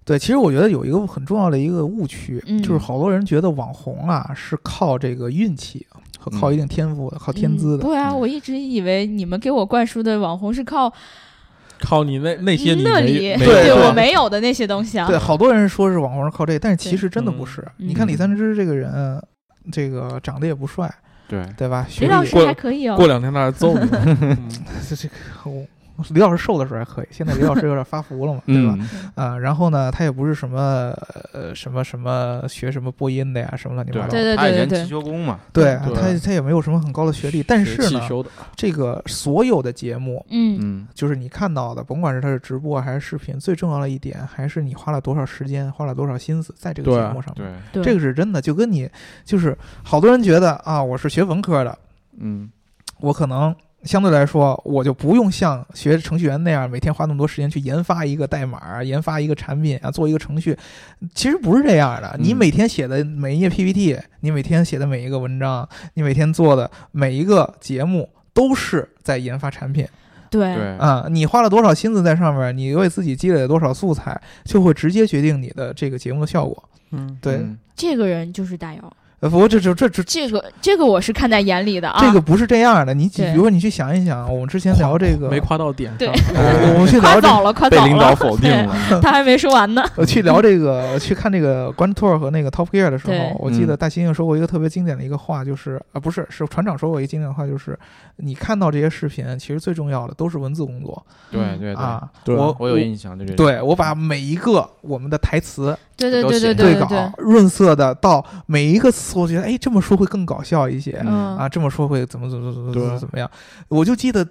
对，其实我觉得有一个很重要的一个误区，嗯就是好多人觉得网红啊是靠这个运气和靠一定天赋的，靠天资的。嗯对啊，嗯我一直以为你们给我灌输的网红是靠靠你那那些你那里没 对我没有的那些东西啊。对，好多人说是网红是靠这个，但是其实真的不是。嗯你看李三枝这个人，这个长得也不帅，对，对吧？学历也李老师过还可以哦。过两天他来揍你。嗯这这个我 李老师瘦的时候还可以，现在李老师有点发福了嘛，对吧？嗯，啊，然后呢，他也不是什么呃什么什么学什么播音的呀，什么乱七八糟。对对他以前对对汽修工嘛，对对他他也没有什么很高的学历，但是呢，这个所有的节目，嗯嗯，就是你看到的，甭管是他是直播还是视频，最重要的一点还是你花了多少时间，花了多少心思在这个节目上面。对，对，这个是真的，就跟你就是好多人觉得啊，我是学文科的，嗯，我可能相对来说，我就不用像学程序员那样每天花那么多时间去研发一个代码、研发一个产品啊，做一个程序。其实不是这样的，你嗯。每天写的每一页 PPT，你每天写的每一个文章，你每天做的每一个节目，都是在研发产品对。对，啊、你花了多少心思在上面，你为自己积累了多少素材，就会直接决定你的这个节目的效果。嗯，对，嗯这个人就是大姚，呃，不过这这这这这个这个我是看在眼里的啊。这个不是这样的，你比如说你去想一想，我们之前聊这个，没夸到点对上。我我们去聊这夸早了，夸被早了，领导否定了，他还没说完呢。我去聊这个，去看这个 Grand Tour 和那个 Top Gear 的时候，我记得嗯大猩猩说过一个特别经典的一个话，就是啊，不是，是船长说过一个经典的话，就是你看到这些视频，其实最重要的都是文字工作对对对，啊。我我有印象，对这，对我把每一个我们的台词对对对对对对稿润色的到每一个词，我觉得哎这么说会更搞笑一些嗯啊，这么说会怎么怎么怎么怎么怎么样。我就记得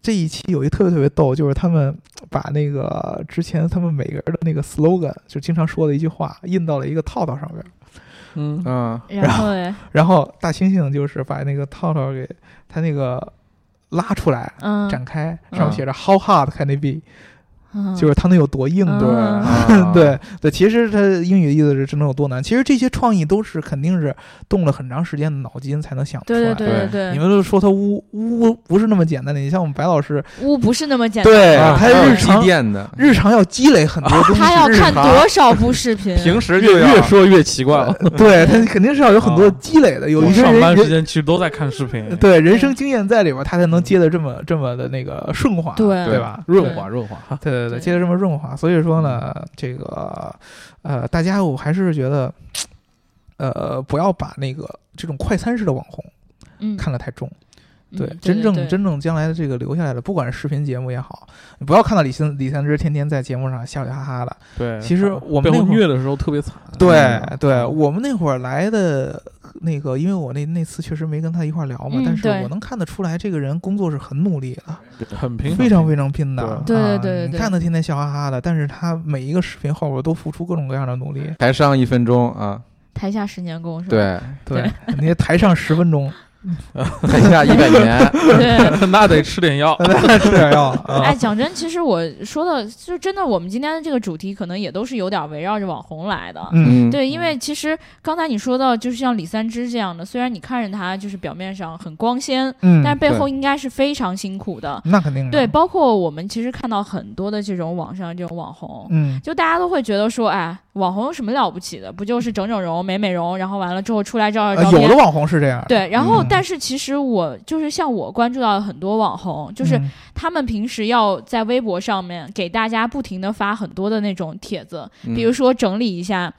这一期有一特别特别逗，就是他们把那个之前他们每个人的那个 slogan 就经常说的一句话印到了一个套套上面。嗯，嗯，然后嘞，然后大猩猩就是把那个套套给他那个拉出来、嗯，展开，嗯上面写着 “How hard can it be”，、嗯就是它能有多硬，嗯对。啊 对对，其实它英语的意思是这能有多难。其实这些创意都是肯定是动了很长时间的脑筋才能想出对来。对对对对你们都说他污污不是那么简单的，你像我们白老师，污不是那么简单。对啊他日常淀的，日常要积累很多东西，他要看多少部视频？平时就越越说越奇怪了。对他肯定是要有很多啊积累的，有我一些上班时人人间其实都在看视频，对人生经验在里边，他才能接的这么这么的那个顺滑，对对吧？润滑润滑。对对对，接的这么润滑，所以说呢，这个呃，大家我还是觉得，呃，不要把那个这种快餐式的网红嗯，看得太重。对，嗯真正对真正将来的这个留下来的，不管是视频节目也好，你不要看到李三李三枝天天在节目上笑笑哈哈的。对，其实我们背后那会儿虐的时候特别惨。对嗯对，我们那会儿来的那个，因为我那那次确实没跟他一块儿聊嘛，但是我能看得出来，这个人工作是很努力的，很拼，非常非常拼的。对对啊对对对你看他天天笑哈哈的，但是他每一个视频后边都付出各种各样的努力。台上一分钟啊，台下十年功是吧？对，对，你台上十分钟，台下一百年，对。那得吃点药。吃点药啊。哎，讲真，其实我说的，就真的，我们今天的这个主题可能也都是有点围绕着网红来的。嗯，嗯，对，因为其实刚才你说到，就是像李三枝这样的，虽然你看着他就是表面上很光鲜，嗯，但是背后应该是非常辛苦的。那肯定的。对，包括我们其实看到很多的这种网上这种网红，嗯，就大家都会觉得说，哎，网红有什么了不起的？不就是整整容、美美容，然后完了之后出来照照照片呃有的。网红是这样。对，然后嗯但是其实我就是像我关注到的很多网红，就是嗯。他们平时要在微博上面给大家不停的发很多的那种帖子，嗯比如说整理一下，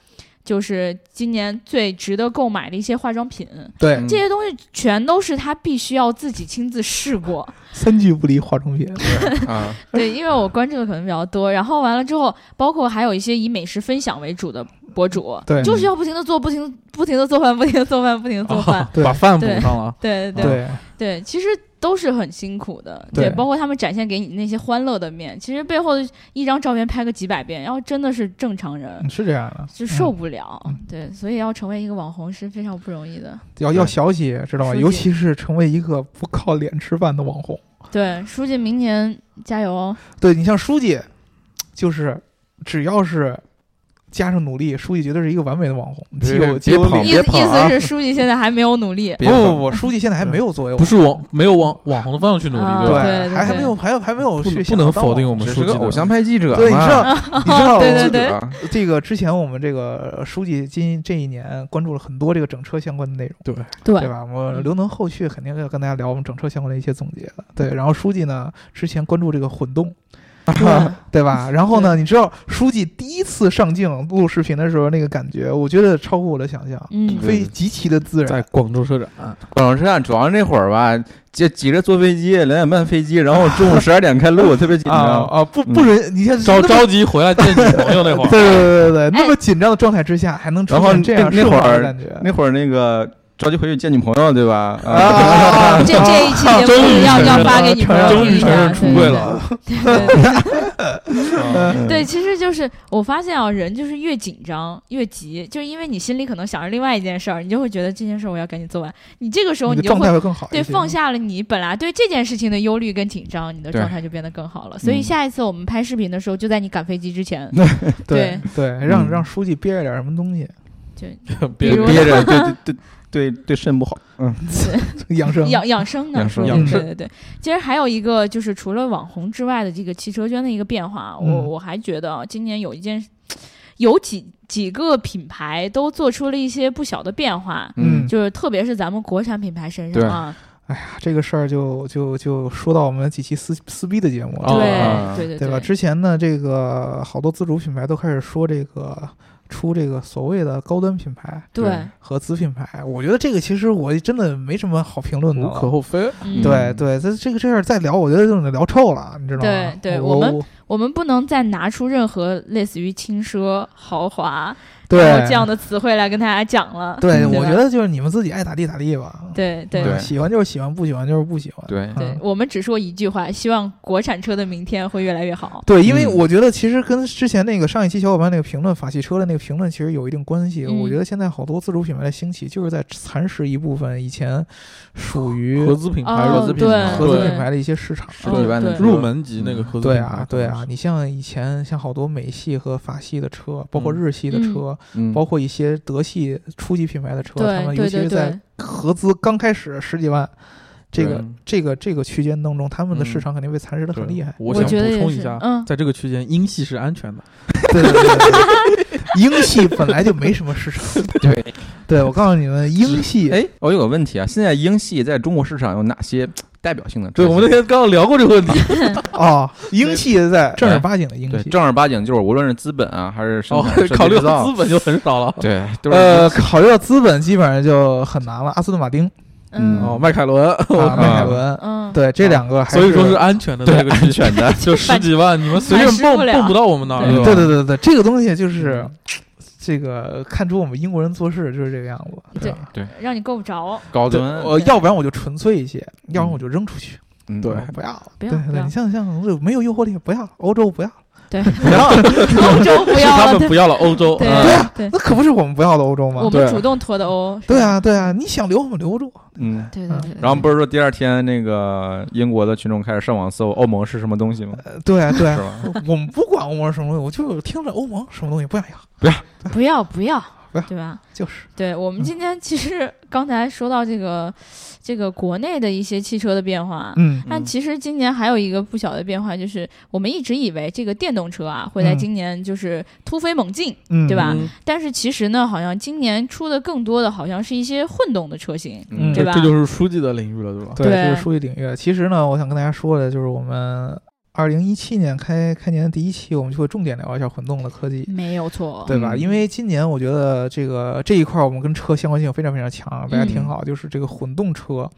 就是今年最值得购买的一些化妆品，对。嗯。这些东西全都是他必须要自己亲自试过。三句不离化妆品。啊，对，因为我关注的可能比较多，然后完了之后，包括还有一些以美食分享为主的博主，对就是要不停的做，不停不停的做饭，不停的做饭，不停的做饭。对把饭补上了。对对对，对，其实都是很辛苦的，对包括他们展现给你那些欢乐的面，其实背后一张照片拍个几百遍，然后真的是正常人嗯是这样的，就受嗯不了。嗯对，所以要成为一个网红是非常不容易的。要要小气，知道吗？尤其是成为一个不靠脸吃饭的网红。对，书记明年加油哦！对你像书记，就是只要是加上努力，书记绝对是一个完美的网红，既有别别跑既有理意思意思是书记现在还没有努力。别不不不，书记现在还没有作为网不是网没有网网红的方向去努力，啊对？还还没有还有还没有不去不能否定我们只书记是个偶像派记者嘛，对，你知道 你知道对对对记者这个之前我们这个书记今这一年关注了很多这个整车相关的内容。对，对对吧？我嗯刘能后续肯定要跟大家聊我们整车相关的一些总结的。对，然后书记呢之前关注这个混动，对 对吧？然后呢，你知道书记第一次上镜录视频的时候那个感觉，我觉得超乎我的想象，嗯，非极其的自然在。广州车展，广州车展主要那会儿吧，就挤着坐飞机，两点半飞机，然后中午十二点开录，特别紧啊张。啊！不不允，你看着着急回来见女朋友那会儿，对对对对对，哎那么紧张的状态之下，还能出然后现这样那那会儿。那会儿那个着急回去见女朋友，对吧？啊啊啊 这这一期节目要要发给女朋友终于听一下，承认出了。对 对其实就是我发现啊，人就是越紧张越急，就是因为你心里可能想着另外一件事儿，你就会觉得这件事儿我要赶紧做完。你这个时候你就你的状态会会更好。对放下了你本来对这件事情的忧虑跟紧张，你的状态就变得更好了。所以嗯下一次我们拍视频的时候，就在你赶飞机之前，对对，让嗯让书记憋着点什么东西就别 比如憋着，对对对对对肾不好。嗯，养生。养养生呢，养生。养生。对对对。其实还有一个就是除了网红之外的这个汽车圈的一个变化，我嗯。我还觉得啊今年有一件，有几几个品牌都做出了一些不小的变化，嗯。就是特别是咱们国产品牌身上啊，哎呀，这个事儿就就就说到我们几期撕撕逼的节目对啊。对对对吧？之前呢，这个好多自主品牌都开始说这个出这个所谓的高端品牌对，和子品牌，我觉得这个其实我真的没什么好评论的无。可厚非。嗯对对，这这个这事儿再聊，我觉得就得聊臭了，你知道吗？对对我我们我们不能再拿出任何类似于轻奢、豪华对。然后这样的词汇来跟大家讲了。对，对我觉得就是你们自己爱咋地咋地吧。对对。对。喜欢就是喜欢，不喜欢就是不喜欢。对。嗯。对，我们只说一句话，希望国产车的明天会越来越好。对，因为嗯。我觉得其实跟之前那个上一期小伙伴那个评论法系车的那个评论其实有一定关系。嗯。我觉得现在好多自主品牌的兴起，就是在蚕食一部分以前属于合资品牌、哦合资品牌、对。合资品牌的一些市场。十几万的对。入门级那个合资对品牌啊，对啊，你像以前像好多美系和法系的车，包括嗯日系的车，嗯，包括一些德系初级品牌的车，他们尤其是在，合资刚开始十几万这个这个这个区间当中，他们的市嗯场肯定被蚕食的很厉害。我想补充一下，嗯在这个区间，英系是安全的。对对对对对，英系本来就没什么市场。对，对我告诉你们，英系哎，我有个问题啊，现在英系在中国市场有哪些代表性的对，我们那天刚刚聊过这个问题。啊，英系在 正儿八经的英对系。正儿八经就是无论是资本啊，还是生哦考虑到资本就很少了。对，都是呃，考虑到资本，基本上就很难了。阿斯顿马丁，嗯哦，迈凯伦，啊，迈凯伦，嗯，对，这两个还所以说是安全的，对这个安全的，就十几万，你们随便反噬不了蹦蹦不到我们那儿，对对对对，这个东西就是这个看出我们英国人做事就是这个样子，对对？让你够不着，对，高端，呃要不然我就纯粹一些，要不然我就扔出去，嗯对不要，不要不要对对，你像像没有诱惑力，不要，欧洲不要，对，不要，欧洲 不要了，他们不要了欧洲，对。嗯。对。啊，那可不是我们不要的欧洲吗？我们主动脱的欧，对，啊，对啊，你想留我们留住，嗯。对对对，然后不是说第二天那个英国的群众开始上网搜欧盟是什么东西吗？呃对啊，对啊，是吧？我们不管欧盟是什么东西，我就听着欧盟什么东西不想要，不要不要不要，对吧？就是，对我们今天其实刚才说到这个这个国内的一些汽车的变化。嗯但其实今年还有一个不小的变化，就是我们一直以为这个电动车啊会在嗯今年就是突飞猛进，嗯，对吧嗯但是其实呢，好像今年出的更多的好像是一些混动的车型，嗯对吧这这就是书记的领域了，对吧？对，对这是书记领域。其实呢，我想跟大家说的就是，我们二零一七年开开年的第一期，我们就会重点聊一下混动的科技。没有错，对吧？嗯因为今年我觉得这个这一块儿我们跟车相关性非常非常强，大家听嗯好，就是这个混动车，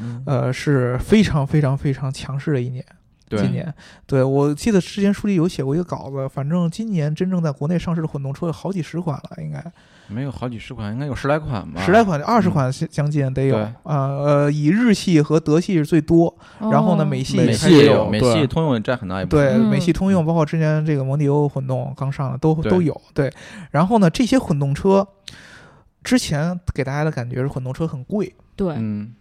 嗯呃，是非常非常非常强势的一年。对。今年，对我记得之前书里有写过一个稿子，反正今年真正在国内上市的混动车有好几十款了，应该。没有好几十款，应该有十来款吧，十来款、二十嗯。款将近得有对。啊。呃，以日系和德系是最多，然后呢，哦美系美系也有美系通用也占很大一部分。对，嗯美系通用，包括之前这个蒙迪欧混动刚上的都都有。对，然后呢，这些混动车之前给大家的感觉是混动车很贵，对，嗯，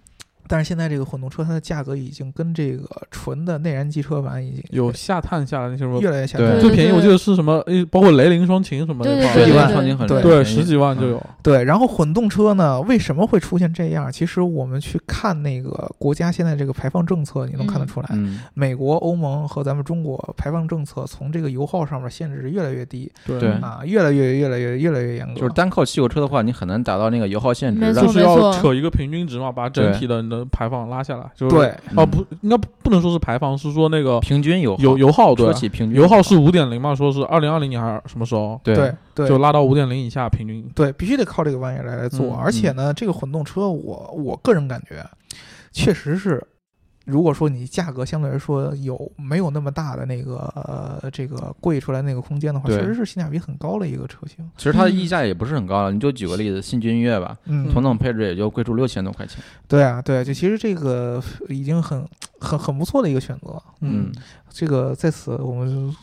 但是现在这个混动车它的价格已经跟这个纯的内燃机车版已经有下探下来那些什么越来越下对降。最便宜，我记得是什么，诶，包括雷凌双擎什么的，十几万双擎很对对，十几万就有。对，然后混动车呢，为什么会出现这样？其实我们去看那个国家现在这个排放政策，你能看得出来，嗯，美国、欧盟和咱们中国排放政策从这个油耗上面限制是越来越低对对啊，越来越越来越越来越严格。就是单靠汽油车的话，你很难达到那个油耗限制。就是要扯一个平均值嘛，把整体的你的排放拉下来。就是对，哦，嗯不，应该不不能说是排放，是说那个平均油油油耗对说，起平均油耗。是五点零嘛，说是二零二零年还是什么时候，对。对对。就拉到五点零以下平均。对，必须得靠这个玩意儿来来做。嗯。而且呢，这个混动车我，我个人感觉，确实是，如果说你价格相对来说有没有那么大的那个呃这个贵出来那个空间的话，对确实是性价比很高的一个车型。其实它的嗯溢价也不是很高了。你就举个例子，新君越吧，嗯，同等配置也就贵出六千多块钱。对啊，对，就其实这个已经很很很不错的一个选择。嗯，这个在此我们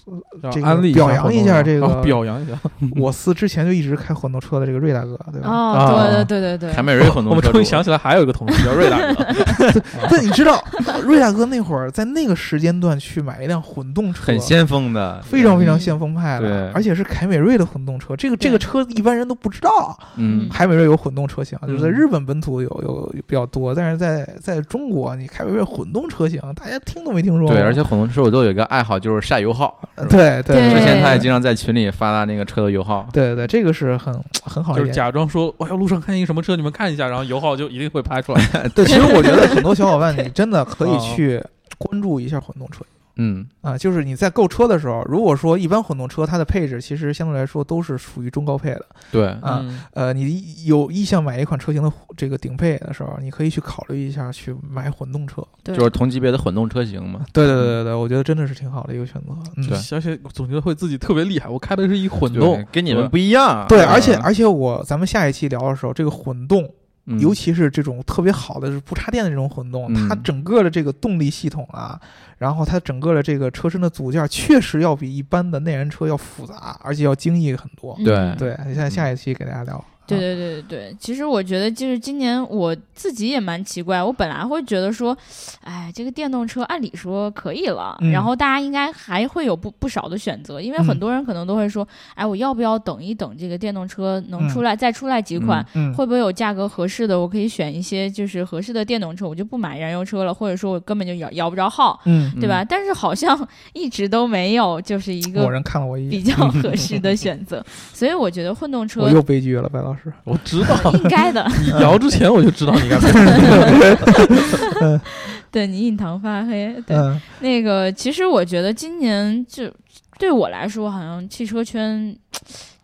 这个安利表扬一下这个哦表扬一下。我司之前就一直开混动车的这个瑞大哥，对吧？哦，啊对对对对对，凯美瑞混动车我们终于想起来还有一个同事叫瑞大哥，但你知道，瑞大哥那会儿在那个时间段去买一辆混动车，很先锋的，非常非常先锋派的，对而且是凯美瑞的混动车。这个这个车一般人都不知道，嗯，凯美瑞有混动车型，就是在嗯日本本土有有比较多，但是在在中国，你凯美瑞混动车型，大家听都没听说过。对，而且混动车我都有一个爱好，就是晒油耗。呃对对对之前他也经常在群里发他那个车的油耗。对对，这个是很很好就是。假装说我要路上看一个什么车，你们看一下，然后油耗就一定会拍出来。对，其实我觉得很多小伙伴，你真的可以哦去关注一下混动车。嗯，啊，就是你在购车的时候，如果说一般混动车它的配置其实相对来说都是属于中高配的，对，啊嗯呃，你有意向买一款车型的这个顶配的时候，你可以去考虑一下去买混动车。对就是同级别的混动车型嘛。对对对对对，我觉得真的是挺好的一个选择。嗯，对而且总觉得会自己特别厉害。我开的是一混动，，跟你们不一样。对，嗯而且而且我咱们下一期聊的时候，这个混动，嗯尤其是这种特别好的是不插电的这种混动，它嗯整个的这个动力系统啊，然后它整个的这个车身的组件，确实要比一般的内燃车要复杂，而且要精益很多。嗯对对，现在下一期给大家聊。对啊对对对对，其实我觉得就是今年我自己也蛮奇怪，我本来会觉得说，哎，这个电动车按理说可以了，嗯然后大家应该还会有不不少的选择，因为嗯很多人可能都会说，哎，我要不要等一等这个电动车能嗯出来，再出来几款，嗯，会不会有价格合适的？我可以选一些就是合适的电动车，我就不买燃油车了，或者说我根本就摇摇不着号，嗯，对吧？但是好像 一直都没有就是一个某人看了我一比，较 合适的选择，所以我觉得混动车我又悲剧了，白老师。我知道。应该的。你摇之前我就知道你该拍。对你印堂发黑。对，嗯那个其实我觉得今年就对我来说，好像汽车圈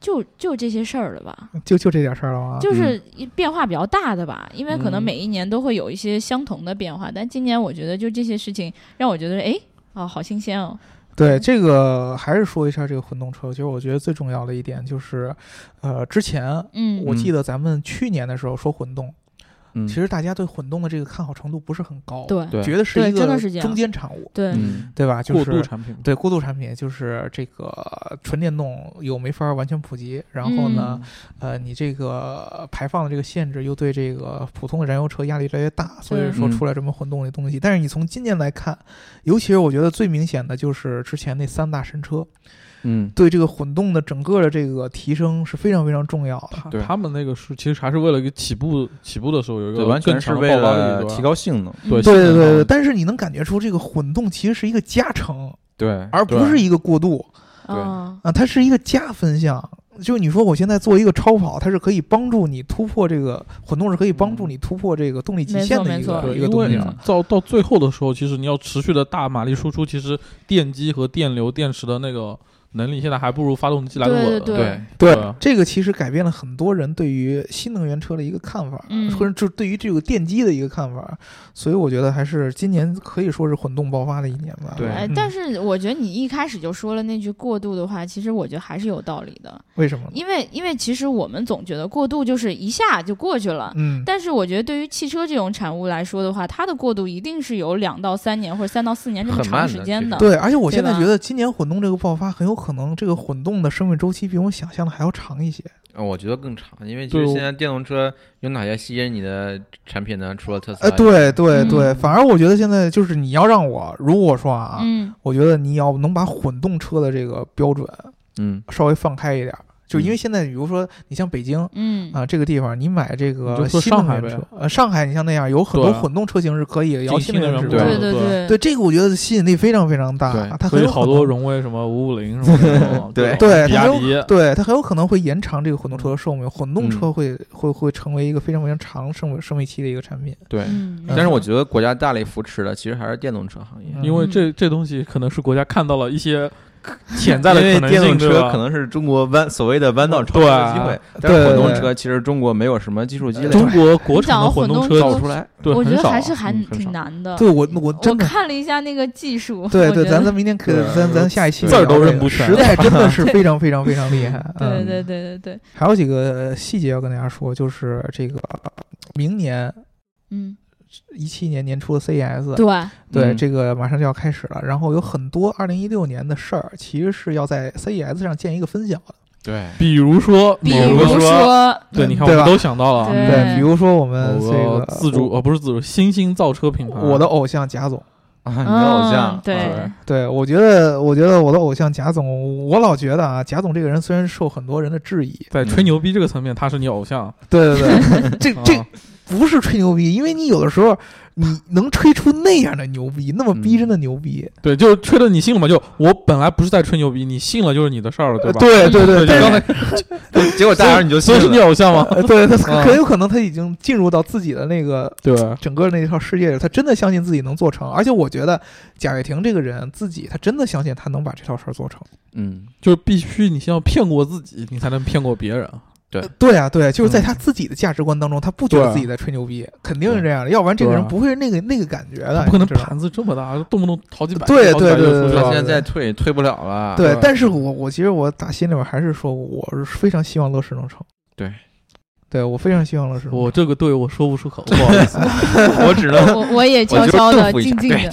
就就这些事儿了吧。就就这点事儿了吗？就是变化比较大的吧，因为可能嗯每一年都会有一些相同的变化，但今年我觉得就这些事情让我觉得，哎，哦，好新鲜哦。对这个还是说一下这个混动车。其实我觉得最重要的一点就是，呃，之前嗯，我记得咱们去年的时候说混动，嗯，其实大家对混动的这个看好程度不是很高，对。对。觉得是对一个中间产物，对，嗯。对吧？就过渡是产品，对过渡产品，就是这个纯电动又没法完全普及，然后呢，嗯呃，你这个排放的这个限制又对这个普通的燃油车压力越来越大，所以说嗯出来这么混动的东西。但是你从今年来看，尤其是我觉得最明显的就是之前那三大神车嗯，对这个混动的整个的这个提升是非常非常重要的。对。他他们那个是其实还是为了一个起步起步的时候有一对，个完全是为了提高性能，对嗯。对对对但是你能感觉出这个混动其实是一个加成，对，而不是一个过渡对啊，啊，它是一个加分项。就你说我现在做一个超跑，它是可以帮助你突破这个混动，是可以帮助你突破这个动力极限的一个一个东西到到最后的时候，其实你要持续的大马力输出，其实电机和电流、电池的那个能力，现在还不如发动机来的稳。对对对对对，这个其实改变了很多人对于新能源车的一个看法，嗯或者就对于这个电机的一个看法。所以我觉得还是今年可以说是混动爆发的一年吧。对但是我觉得你一开始就说了那句过渡的话，其实我觉得还是有道理的，为什么？因为因为其实我们总觉得过渡就是一下就过去了。嗯，但是我觉得，对于汽车这种产物来说的话，它的过渡一定是有两到三年或者三到四年这么长时间的。对，而且我现在觉得今年混动这个爆发很有可能这个混动的生命周期比我想象的还要长一些。啊我觉得更长，因为其实现在电动车有哪些吸引你的产品呢？除了特斯拉呃，对对对，嗯反而我觉得现在就是你要让我，如果说啊，嗯，我觉得你要能把混动车的这个标准嗯，稍微放开一点儿，就因为嗯现在比如说你像北京。嗯啊，这个地方你买这个上海呗能源车，呃，上海你像那样有很多混动车型是可以摇进新新能源车对对对对这个我觉得吸引力非常非常大对，它很有好多能荣威什么五五零什么 的，对对它很比亚迪，对它很有可能会延长这个混动车的寿命，混动嗯车会会会成为一个非常非常长生命生命期的一个产品。对。嗯，但是我觉得国家大力扶持的其实还是电动车行业，嗯因为这这东西可能是国家看到了一些 潜在的因为可能性，电动车可能是中国弯所谓的弯道超车的机会，但是混动车其实中国没有什么技术积累，中国国产的混动车造不出来。对我觉得还是还挺难的。对我我真的看了一下那个技术，对对，咱咱明天可咱咱下一期字儿都认不全。实在真的是 非常非常非常厉害。对嗯。对对对对，还有几个细节要跟大家说，就是这个明年嗯，一七年年初的 CES，对，对，嗯。这个马上就要开始了。然后有很多二零一六年的事儿，其实是要在 CES 上建一个分享的。对，比如说，比如说，对，你看我们都想到了啊，对。对，比如说我们自主哦，不是自主，新兴造车品牌，我的偶像贾总。啊，你的偶像嗯，对。啊，对，我觉得，我觉得我的偶像贾总，我老觉得啊，贾总这个人虽然受很多人的质疑，在吹牛逼这个层面，他是你偶像，对对对，这这啊不是吹牛逼，因为你有的时候你能吹出那样的牛逼，那么逼真的牛逼，对，就是吹的你信了吗？就我本来不是在吹牛逼，你信了就是你的事儿了，对吧？对对对，对，刚是才结果大家你就所以是你信了，偶像吗？呃 对他啊很有可能他已经进入到自己的那个对，整个那一套世界里，他真的相信自己能做成，而且我觉得贾跃亭这个人自己，他真的相信他能把这套事儿做成。嗯，就是必须你先要骗过自己，你才能骗过别人。对。呃对啊，对，就是在嗯。他自己的价值观当中，他不觉得自己在吹牛逼，肯定是这样的，要不然这个人不会是那个那个感觉的，不可能盘子这么大，动不动好几百，对对对他现在再退退不了了，对对，但是我我其实我打心里边还是说，我是非常希望乐视能成。对，对我非常希望乐视能成。我这个对我说不出口，不好意思，我只能我我也悄悄的、静静的，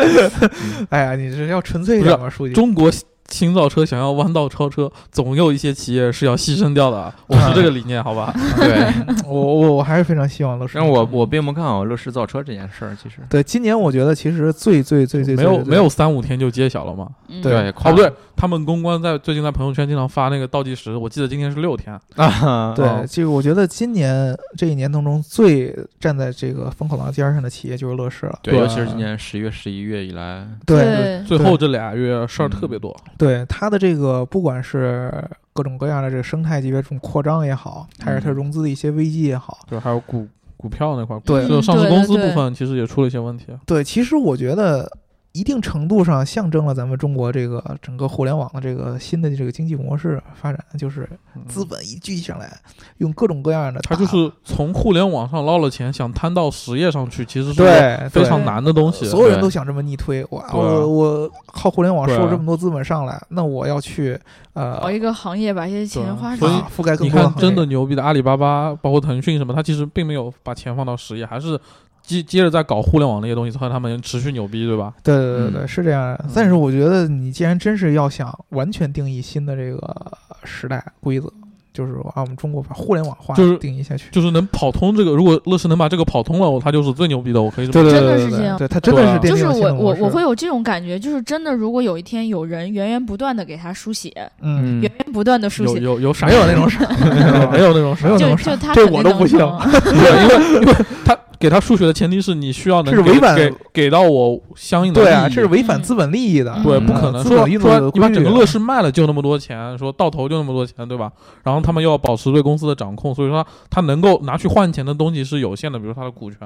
哎呀，你这要纯粹一点吗，书记？中国新造车想要弯道超车，总有一些企业是要牺牲掉的。我是这个理念，好吧？对，我我我还是非常希望乐视。但我我并不看好乐视造车这件事儿，其实对今年我觉得其实最最最最没有没有三五天就揭晓了嘛？嗯对哦，不对，他们公关在最近在朋友圈经常发那个倒计时，我记得今天是六天。啊，对哦，这个我觉得今年这一年当中最站在这个风口浪尖上的企业就是乐视了。对，对尤其是今年十月、十一月以来，对最后这俩月事儿特别多，对，它的这个不管是各种各样的这个生态级别这种扩张也好，还是它嗯融资的一些危机也好，对，还有股股票那块儿，对就上市公司部分其实也出了一些问题。对，其实我觉得一定程度上象征了咱们中国这个整个互联网的这个新的这个经济模式发展，就是资本一聚上来，用各种各样的，他就是从互联网上捞了钱，想摊到实业上去，其实是非常难的东西。所有人都想这么逆推，我我我靠互联网收这么多资本上来，那我要去呃搞一个行业把一些钱花出去啊，覆盖更你看，多行业真的牛逼的阿里巴巴，包括腾讯什么，它其实并没有把钱放到实业，还是接接着在搞互联网那些东西，所以他们持续牛逼，对吧？对对对对，嗯。是这样。但是我觉得你既然真是要想完全定义新的这个时代规则，就是说啊，我们中国把互联网化就是定义下去。就是能跑通这个，如果乐视能把这个跑通了，它就是最牛逼的。我可以这对么说。对对对对，真的是这样对它真的是就是我我我会有这种感觉，就是真的，如果有一天有人源源不断的给他书写，嗯，源源不断的书有写，有有啥 没有那种事儿，没有那种啥没有那种就就他这肯定能我都不信成对，因为因为他给他数学的前提是你需要能给这是违反给给到我相应的对啊，这是违反资本利益的。对，嗯不可能说说你把整个乐视卖了就那么多钱，说到头就那么多钱，对吧？然后他们又要保持对公司的掌控，所以说他能够拿去换钱的东西是有限的，比如他的股权、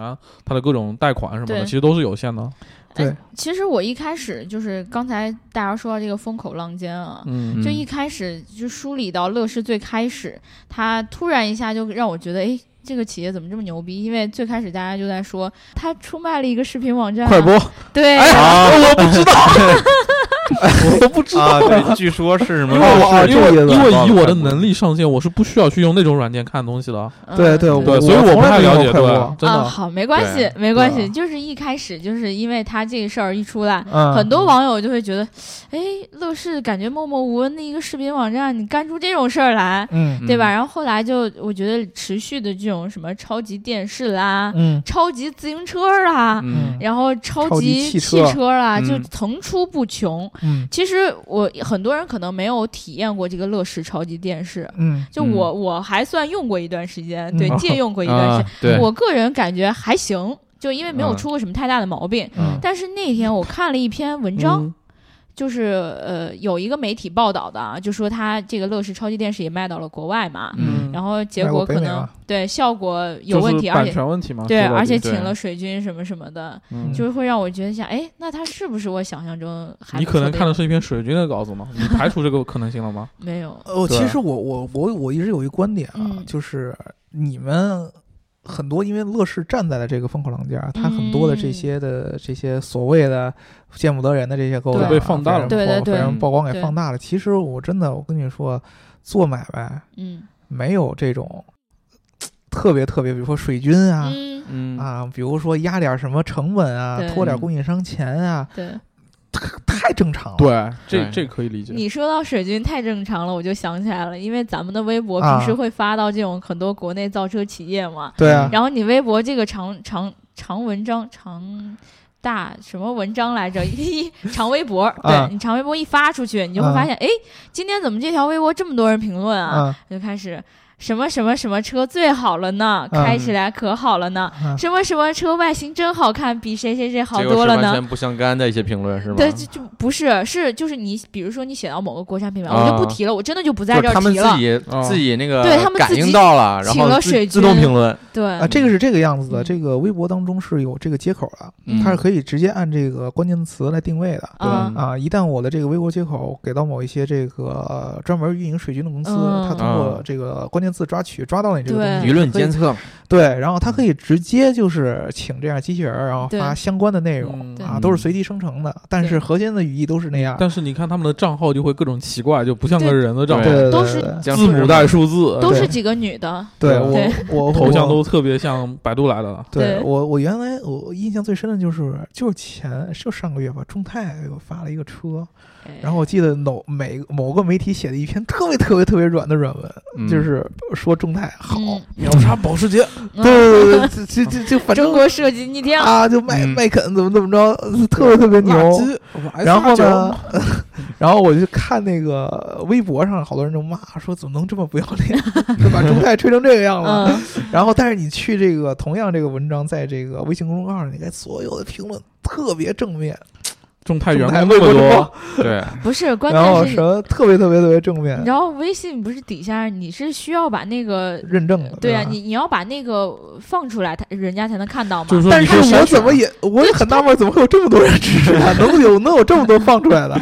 他的各种贷款什么的，其实都是有限的。对。哎其实我一开始就是刚才大家说到这个风口浪尖啊，嗯。就一开始就梳理到乐视最开始，他突然一下就让我觉得，哎，这个企业怎么这么牛逼？因为最开始大家就在说，他出卖了一个视频网站、啊，快播，对，哎啊，我不知道，我都不知道。啊，对，据说是什么 因为我啊因为因为以我的能力上限，我是不需要去用那种软件看东西的。嗯。对对对，我所以我不太了解，对。啊，好，没关系，没关系，就是一开始就是因为他这个事儿一出来，嗯，很多网友就会觉得，哎，乐视感觉默默无闻的一个视频网站，你干出这种事儿来，嗯。对吧？然后后来就我觉得持续的这种什么超级电视啦、嗯。超级自行车啦，嗯。然后超超级汽车。车啦，就嗯。层出不穷。嗯。其实我很多人可能没有体验过这个乐视超级电视，嗯。就我、我还算用过一段时间，对，嗯。借用过一段时间。我个人感觉还行，就因为没有嗯出过什么太大的毛病。嗯。但是那天我看了一篇文章，嗯就是呃有一个媒体报道的啊，就说他这个乐视超级电视也卖到了国外嘛，嗯然后结果可能对效果有问题，而且权问题嘛。对，而且请了水军什么什么的，嗯就会让我觉得想，哎，那他是不是我想象中还你可能看的是一篇水军的稿子吗？你 排除这个可能性了吗？没有？呃，其实我我我我一直有一观点啊，嗯就是你们很多因为乐视站在了这个风口浪尖儿，它很多的这嗯些的这些所谓的见不得人的这些勾当被放大了被人对对对曝光给放大了。其实我真的，我跟你说，做买卖嗯没有这种特别特别，比如说水军啊。嗯，嗯啊，比如说压点什么成本啊，拖点供应商钱啊，对。太正常了。对，这这可以理解。你说到水军太正常了，我就想起来了，因为咱们的微博啊平时会发到这种很多国内造车企业嘛，对啊，然后你微博这个长长长文章长。大什么文章来着？一长微博，对、啊你长微博一发出去，你就会发现，哎、今天怎么这条微博这么多人评论啊？啊就开始什么什么什么车最好了呢？嗯开起来可好了呢？啊什么什么车外形真好看，比谁谁谁好多了呢？完全不相干的一些评论是吗？对，就就不是，是就是你，比如说你写到某个国产品牌，我啊就不提了，我真的就不在就是他们这儿提了。自己啊自己那个对他们自己感应到了，然请后自了水自动评论，对啊，这个是这个样子的。嗯这个微博当中是有这个接口的，嗯它是可以直接按这个关键词来定位的。啊对啊，一旦我的这个微博接口给到某一些这个呃专门运营水军的公司，嗯它通过啊这个关键字抓取，抓到了你这个东西，舆论监测，对，然后他可以直接就是请这样机器人，然后发相关的内容啊，都是随机生成的，但是对核心的语义都是那样。但是你看他们的账号就会各种奇怪，就不像个人的账号对，都是字母带数字，都是几个女的，对对我 我头像都特别像百度来的了。对对我，我原来我印象最深的就是就是前就上个月吧，中泰给我发了一个车，哎然后我记得某每某个媒体写的一篇特别特别特别软的软文，嗯就是说众泰好，嗯秒杀保时捷，嗯对对对对，就就就反正中国设计逆天，啊，就麦嗯麦肯怎么怎么着，特别特别牛。然后呢，然后我就看那个微博上好多人就骂说怎么能这么不要脸，就把众泰吹成这个样子。嗯，然后，但是你去这个同样这个文章，在这个微信公众号上，你看所有的评论特别正面，众泰员工那么多，对，不是，关然后键是什么特别特别特别正面，然后微信不是底下你是需要把那个认证的，对啊，你你要把那个放出来，他人家才能看到嘛。但是我怎么也我也很纳闷，怎么会有这么多人支持他？能有能有这么多放出来的？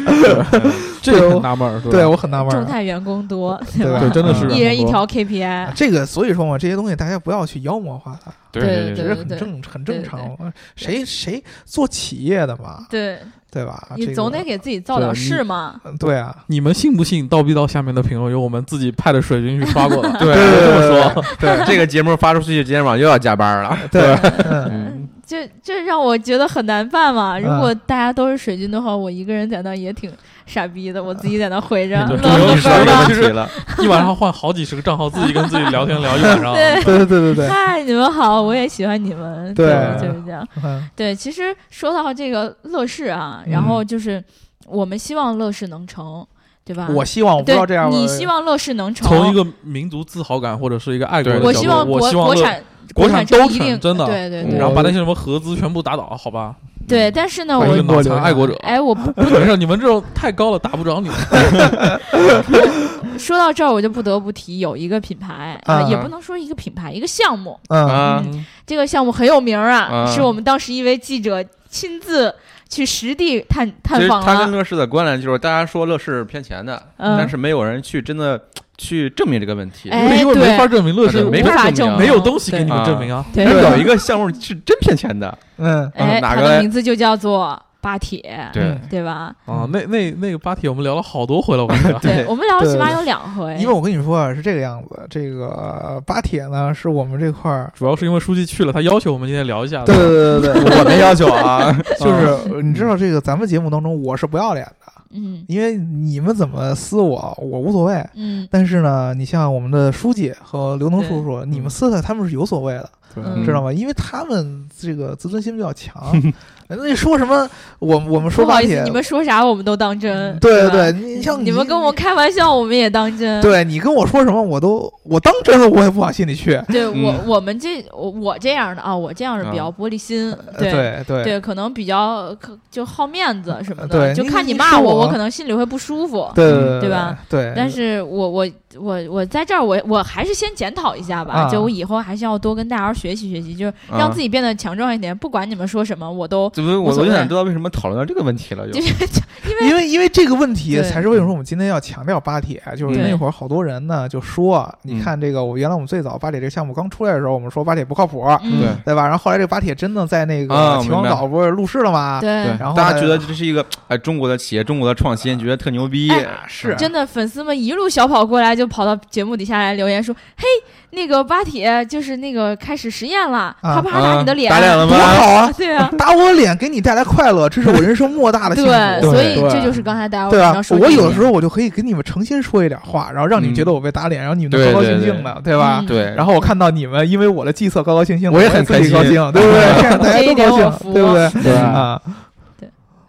这个很纳闷对我很纳闷。众泰员工多，对真的是嗯一人一条 KPI。这个所以说嘛，这些东西大家不要去妖魔化它，对对这是很正很正常。谁谁做企业的嘛，对对吧？你总得给自己造点势嘛。嗯对啊，你们信不信？倒逼到下面的评论有我们自己派的水军去刷过的。对对这么说，对这个节目发出去，今天晚上又要加班了。对，嗯嗯，这这让我觉得很难办嘛。如嗯果大家都是水军的话，我一个人在那也挺傻逼的，我自己在那回着对乐呵主要是呵的。问题了。一晚上换好几十个账号，自己跟自己聊天聊一晚上。对，对对对对对，嗨，你们好，我也喜欢你们。对就是这样。嗯对，其实说到这个乐视啊，然后就是我们希望乐视能成，对吧？我希望我不知对道这样，你希望乐视能成，从一个民族自豪感或者是一个爱国的角度，我希望国国产国产产都一定成真的对对对然后把那些什么合资全部打倒，好吧？对。但是呢，我我一个脑残爱国者。哎，我不没事，你们这种太高了，打不着你们。说到这儿，我就不得不提有一个品牌啊啊，也不能说一个品牌，一个项目。嗯啊，这个项目很有名啊，啊是我们当时一位记者亲自去实地探探访了。他跟。乐视的关联就是，大家说乐视骗钱的，嗯但是没有人去真的去证明这个问题。哎因为没法证明乐视没法法证明没，有东西给你们证明啊。对。因为对有一个项目是真骗钱的，嗯哎，它哪个嘞的名字就叫做巴铁，对嗯对吧？啊，那那那个巴铁我们聊了好多回了，我感觉。对，我们聊了起码有两回。因为我跟你说啊，是这个样子，这个巴铁呢是我们这块儿，主要是因为书记去了，他要求我们今天聊一下。对对对对对，我没要求啊。就是呃你知道这个咱们节目当中我是不要脸的，嗯。因为你们怎么撕我我无所谓，嗯。但是呢，你像我们的书记和刘能叔叔，你们撕他他们是有所谓的，嗯知道吗？因为他们这个自尊心比较强，那你说什么我我们说不好意思，你们说啥我们都当真。对对对，你像你们跟我开玩笑，我们也当真。对你跟我说什么，我都我当真了，我也不往心里去。对我嗯我们这我我这样的啊，我这样是比较玻璃心，呃对对对对，可能比较可就好面子什么的，就看你骂我，我我可能心里会不舒服。对嗯对吧？对，但是我我我我在这儿，我我还是先检讨一下吧，啊就我以后还是要多跟大家学习学习，就让自己变得强壮一点。不管你们说什么，我都怎么我就想知道为什么讨论到这个问题了？就就是 因为因为这个问题才是为什么我们今天要强调巴铁，就是那会儿好多人呢就说，你嗯看这个我原来我们最早巴铁这个项目刚出来的时候，我们说巴铁不靠谱，嗯对对吧？然后后来这个巴铁真的在那个啊秦皇岛不是入市了吗？对然后大家觉得这是一个哎中国的企业，中国的创新，觉得特牛逼。哎是真的粉丝们一路小跑过来，就跑到节目底下来留言说：“嘿，那个巴铁就是那个开始实验了，啊啪啪打你的脸，打脸了吗？多好啊！对啊，打我脸给你带来快乐，这是我人生莫大的幸对，福。所以这就是刚才大家对啊我有的时候我就可以给你们诚心说一点话，然后让你们觉得我被打脸，然后你们能高高兴兴的，对吧？嗯对，然后我看到你们因为我的计策高高兴兴的，我也也很开心高兴，对不对？这 样 大家都高兴，对不对？对啊，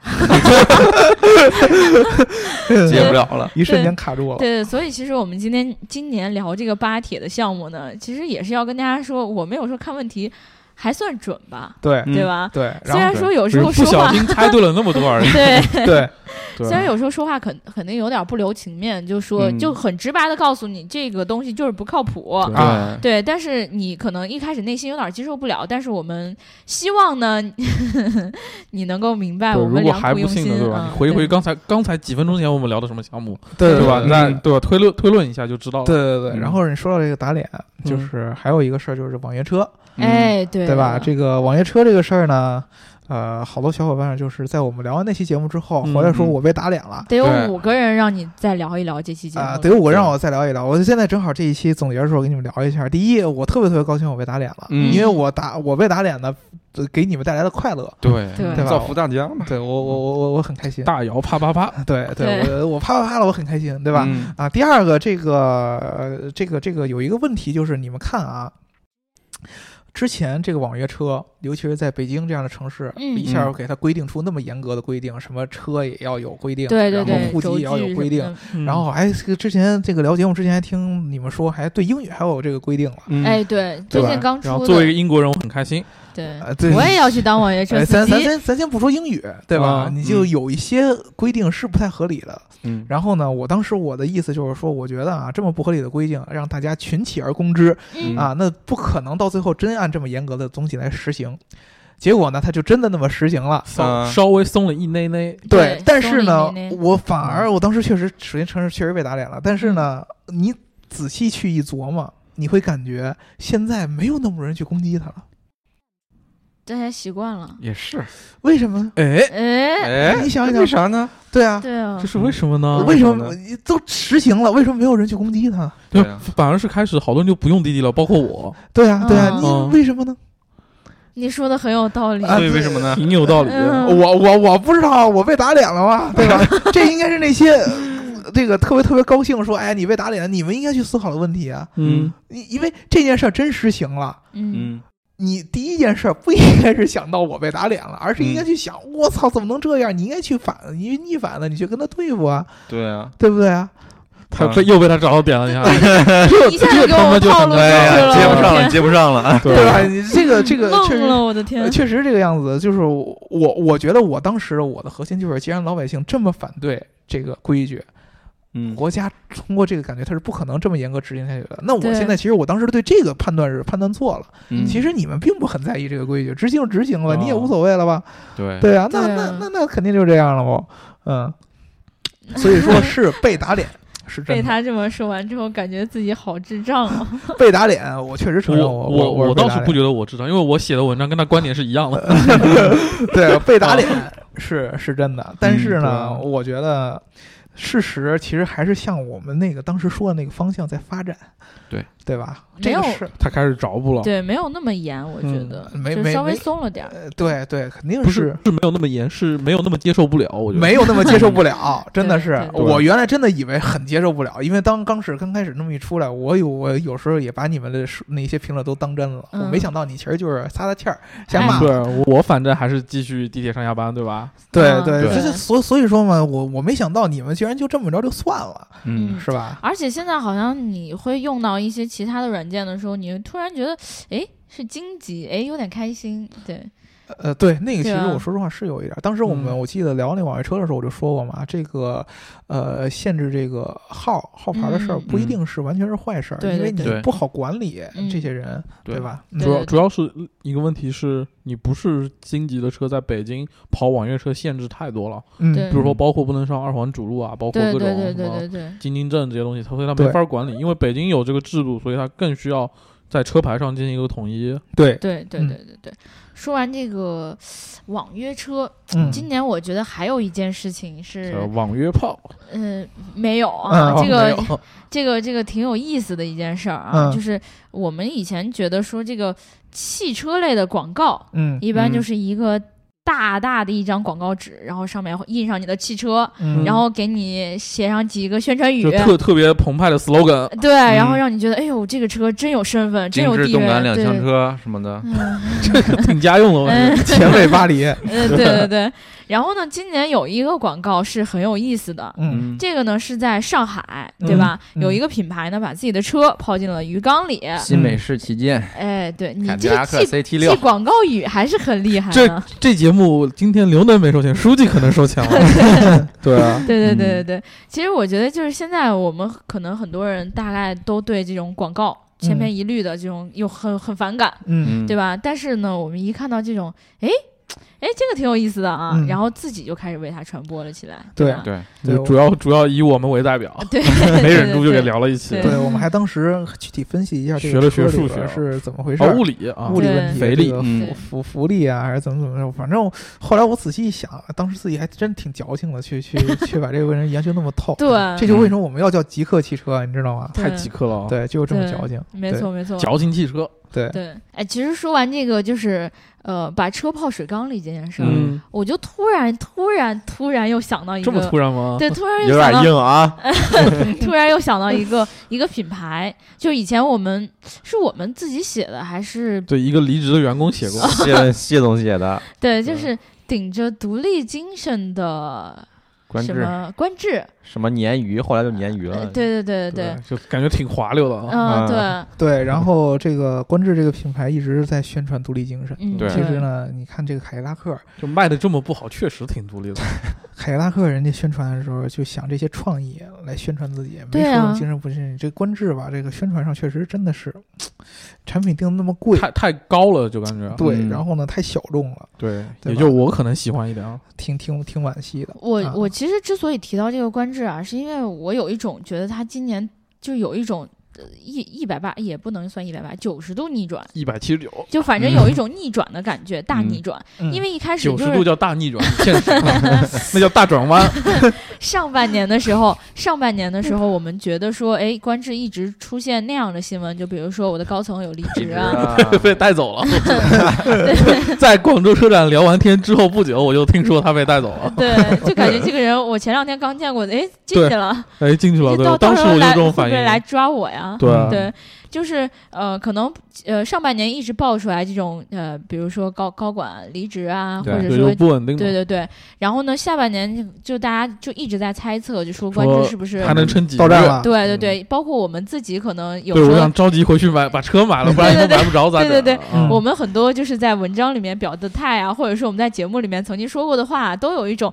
接不了了。一瞬间卡住了。对，所以其实我们今天今年聊这个巴铁的项目呢，其实也是要跟大家说，我没有说看问题还算准吧，对嗯对吧？对，虽然说有时候说话，小心猜对了那么多而已。对，对 对虽然有时候说话肯肯定有点不留情面，就说、嗯就很直白的告诉你这个东西就是不靠谱。对啊对，但是你可能一开始内心有点接受不了，但是我们希望呢，你能够明白我们如果还良苦用心不信的，对吧？啊你回一回刚才刚才几分钟前我们聊的什么项目，对对吧？那对吧？推论推论一下就知道了。对对对。嗯然后你说到这个打脸，就是还有一个事儿，就是网约车，嗯，哎，对对吧？这个网约车这个事儿呢，呃，好多小伙伴就是在我们聊完那期节目之后，嗯回来说嗯我被打脸了。得有五个人让你再聊一聊这期节目啊、了，得有我让我再聊一聊。我现在正好这一期总结的时候给你们聊一下。第一，我特别特别高兴我被打脸了，嗯因为我打我被打脸呢，呃给你们带来的快乐。对对对吧造福大家嘛，对我我我我我很开心。大摇啪啪啪，对 对，对我我啪啪啪了，我很开心，对吧？嗯啊，第二个这个呃这个这个有一个问题就是你们看啊。之前这个网约车尤其是在北京这样的城市，嗯。一下给它规定出那么严格的规定，什么车也要有规定，对对然后户籍也要有规定。然后还这个之前这个聊节目之前还听你们说，还对英语还有这个规定了。嗯。哎，对，吧？最近刚出然后作为一，个英国人，我很开心。对我也要去当网约车哎，司咱咱机。先咱先不说英语，对吧？啊你就嗯有一些规定是不太合理的。嗯，然后呢，我当时我的意思就是说，我觉得啊，这么不合理的规定，让大家群起而攻之嗯啊，那不可能到最后真按这么严格的东西来实行。结果呢，他就真的那么实行了。稍啊稍微松了一内内，对但是呢我反而我当时确实，首先承认确实被打脸了。但是呢，你仔细去一琢磨，你会感觉现在没有那么多人去攻击他了。大家习惯了。也是，为什么呢？哎，哎，哎，你想一想为啥呢？对啊，对啊这，是为什么呢？为什么都实行了，为什么没有人去攻击他？对反而是开始好多人就不用滴滴了，包括我，对啊，对啊，嗯你为什么呢？你说的很有道理。啊所以为什么呢？挺有道理的。嗯我我我不知道，我被打脸了吧，对吧？这应该是那些呃这个特别特别高兴说，哎，你被打脸了，你们应该去思考的问题啊。嗯，因因为这件事儿真实行了。嗯，嗯，你第一件事儿不应该是想到我被打脸了，而是应该去想，我操，怎么能这样？你应该去反，你逆反的，你去跟他对付啊，对啊，对不对啊？他被又被他找到点了，你看，一下就给我套路进哎去了，呀，接不上了，接不上了。对吧？你这个这个 确实我的天呃！确实这个样子，就是我我觉得我当时我的核心就是，既然老百姓这么反对这个规矩，嗯，国家通过这个感觉它是不可能这么严格执行下去的。那我现在其实我当时对这个判断是判断错了。嗯其实你们并不很在意这个规矩，执行执行了，哦你也无所谓了吧？对对啊，那啊那那那肯定就这样了不？嗯，所以说是被打脸。是真的被他这么说完之后，感觉自己好智障啊！被打脸，我确实承认我我我倒是不觉得我智障，因为我写的文章跟他观点是一样的。对，被打脸 是是真的，但是呢，嗯我觉得事实其实还是向我们那个当时说的那个方向在发展，对对吧？没有这个是他开始着步了，对，没有那么严，我觉得嗯没就稍微没没松了点儿。呃，对对，肯定不是是没有那么严，是没有那么接受不了。我觉得没有那么接受不了，真的是我原来真的以为很接受不了，因为当刚是刚开始那么一出来，我有我有时候也把你们的那些评论都当真了，我嗯没想到你其实就是撒撒气儿，想哎骂对我反正还是继续地铁上下班，对吧？嗯对对，对所所以说嘛，我我没想到你们居然就这么着就算了，嗯，是吧？而且现在好像你会用到一些其他的软件的时候，你突然觉得，哎，是荆棘，哎，有点开心。对，呃，对，那个其实我说实话是有一点儿。当时我们、嗯。我记得聊那网约车的时候，我就说过嘛，这个呃限制这个号号牌的事儿嗯不一定是完全是坏事儿，对因为你不好管理嗯。这些人，对吧？对主要主要是一个问题是你不是京级的车，在北京跑网约车限制太多了，嗯，比如说包括不能上二环主路啊，包括各种什么京津镇这些东西，它所以它没法管理，因为北京有这个制度，所以它更需要在车牌上进行一个统一。对，对对对对。说完这个网约车，嗯，今年我觉得还有一件事情是，网约炮，嗯，没有啊，嗯这个这个这个挺有意思的一件事儿啊，嗯。就是我们以前觉得说这个汽车类的广告，嗯嗯一般就是一个大大的一张广告纸，然后上面印上你的汽车，嗯，然后给你写上几个宣传语就，特特别澎湃的 slogan，对，然后嗯让你觉得，哎呦，这个车真有身份，真有地位，动感两厢对。车什么的，嗯，挺家用的。我觉得嗯前卫巴黎，嗯，对对对。然后呢，今年有一个广告是很有意思的，嗯。这个呢是在上海，对吧？嗯。有一个品牌呢把自己的车抛进了鱼缸里。新美式旗舰，哎，对你这个记记，广告语还是很厉害这的。这节目今天刘能没收钱，书记可能收钱了。对。啊，对对对嗯对。对，其实我觉得就是现在我们可能很多人大概都对这种广告千篇一律的这种又很很反感，嗯。嗯，对吧？但是呢，我们一看到这种，哎哎，这个挺有意思的啊，嗯然后自己就开始为它传播了起来，对吧？对，对主要主要以我们为代表，对，没忍住就给聊了一起对。我们还当时具体分析一下这学了学数学是怎么回事哦，物理啊，物理问题，肥力这个嗯福福福利啊，还是怎么怎么着？反正后来我仔细一想，当时自己还真挺矫情的，去去 去把这个人研究那么透。对这就为什么我们要叫极客汽车，你知道吗？太极客了啊，对，就这么矫情。没错没错，矫情汽车。对，对，哎，其实说完这个，就是呃，把车泡水缸里这件事儿，嗯，我就突然突然突然又想到一个这么个，突然吗？对，突然有又想到，点硬啊。突然又想到一个一个品牌，就以前我们是我们自己写的还是对，一个离职的员工写过，谢谢总写的。对，就是顶着独立精神的什么官制，什么鲶鱼，后来就鲶鱼呃了。对对对对就感觉挺滑溜的啊。对，对，然后这个观致这个品牌一直在宣传独立精神。嗯对其实呢，你看这个凯迪拉克，就卖的这么不好，确实挺独立的。凯迪拉克人家宣传的时候就想这些创意来宣传自己，没说精神不是这观致吧，这个宣传上确实真的是，产品定的那么贵，太太高了，就感觉对，嗯然后呢太小众了，对，对也就我可能喜欢一点啊。挺挺挺惋惜的。我啊我其实其实之所以提到这个官制啊，是因为我有一种觉得他今年就有一种一一百八也不能算一百八，九十度逆转，一百七十九，就反正有一种逆转的感觉，大逆转。嗯因为一开始九十度叫大逆转，现实 那叫大转弯。上半年的时候，上半年的时候，我们觉得说，哎，官制一直出现那样的新闻，就比如说我的高层有离职啊，被带走了。在广州车展聊完天之后不久，我就听说他被带走了。对，就感觉这个人我前两天刚见过，哎，进去了，哎，进去了，到，当时我就到时候来这种反会不会来。抓我呀？对啊对，就是呃，可能呃上半年一直爆出来这种呃，比如说高高管离职啊，或对对，者说不稳定。对对对，然后呢，下半年就大家就一直在猜测，就说官说制是不是还能撑几个月？到站了，对对对，包括我们自己可能有对，时候我想着急回去买把车买了，不然以后对对买不着咋整啊？对对对嗯我们很多就是在文章里面表的态啊，或者说我们在节目里面曾经说过的话，都有一种，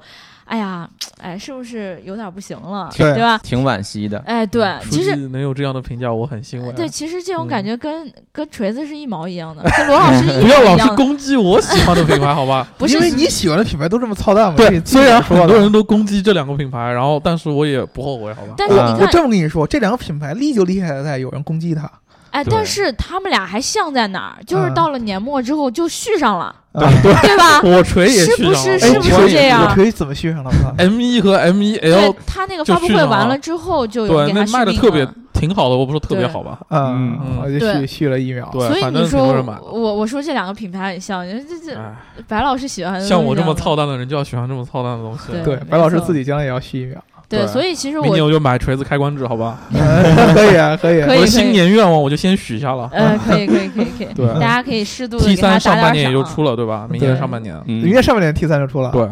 哎呀，哎，是不是有点不行了，对对吧？挺惋惜的。哎，对，其实。能有这样的评价，我很欣慰啊。对，其实这种嗯感觉跟、跟锤子是一毛一样的，跟罗老师一样不要老是。攻击我喜欢的品牌，好吧？不是因为你喜欢的品牌都这么操蛋嘛。对，虽然很多人都攻击这两个品牌，然后但是我也不后悔，好吧？但是你看，这么跟你说，这两个品牌厉就厉害在有人攻击它，哎，但是他们俩还像在哪儿？就是嗯到了年末之后就续上了，啊 对吧？我锤也是不续上了，是是不是是不是这样我锤怎么续上了？M 一和 M 一对 L 他那个发布会完了之后就有对那给他续卖的特别挺好的，我不说特别好吧？嗯嗯，续续了一秒。对反正挺所以你说我我说这两个品牌很像，这这哎，白老师喜欢像我这么操蛋的人就要喜欢这么操蛋的东西。对对，白老师自己将来也要续一秒。对，对所以其实我明年我就买锤子开关制，好吧？可以啊，可以啊。我的新年愿望我就先许下了。嗯可以可以可以可以，对大家可以适度的 T 三上半年也就出了，对吧？明年上半年，嗯明年上半年 T 三就出了。对，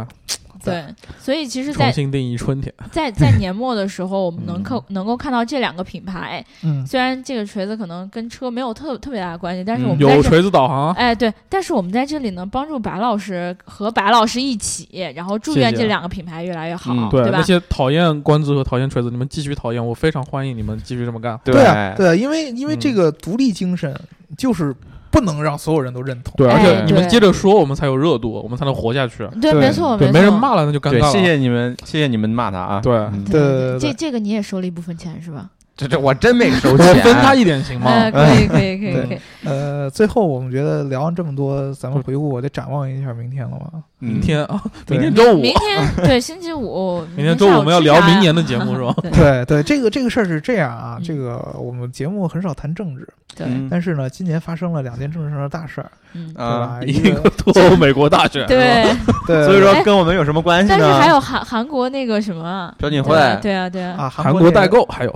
对，所以其实重在，新定义春天。在在年末的时候，我们能嗯够能够看到这两个品牌，嗯，虽然这个锤子可能跟车没有特特别大的关系，但是我们在这。锤子导航，哎，对，但是我们在这里能，帮助白老师和白老师一起，然后祝愿这两个品牌越来越好，嗯对吧那？些讨厌官制和讨厌锤子，你们继续讨厌，我非常欢迎你们继续这么干。对啊，对啊，因为因为嗯这个独立精神就是不能让所有人都认同。对，而哎且你们接着说，我们才有热度，我们才能活下去。对，对没错，对，没人骂了那就尴，尬了。谢谢你们，谢谢你们骂他啊。对嗯对对对这这个你也收了一部分钱是吧？这这我真没收我钱，分他一点行吗？呃，可以，可以，可以，可以。呃，最后我们觉得聊完这么多，咱们回顾，我得展望一下明天了嘛。嗯明天啊，明天周五，明天 对星期五，明天周五我们要聊明年的节目 是吧？对。对对，这个这个事儿是这样啊，嗯。这个我们节目很少谈政治，对，嗯。但是呢，今年发生了两件政治上的大事儿，嗯，啊？，一一个个脱欧美国大选，对。对，所以说跟我们有什么关系但？是还有韩韩国那个什么啊？朴槿惠。对啊对啊，啊，啊，韩国代购，还有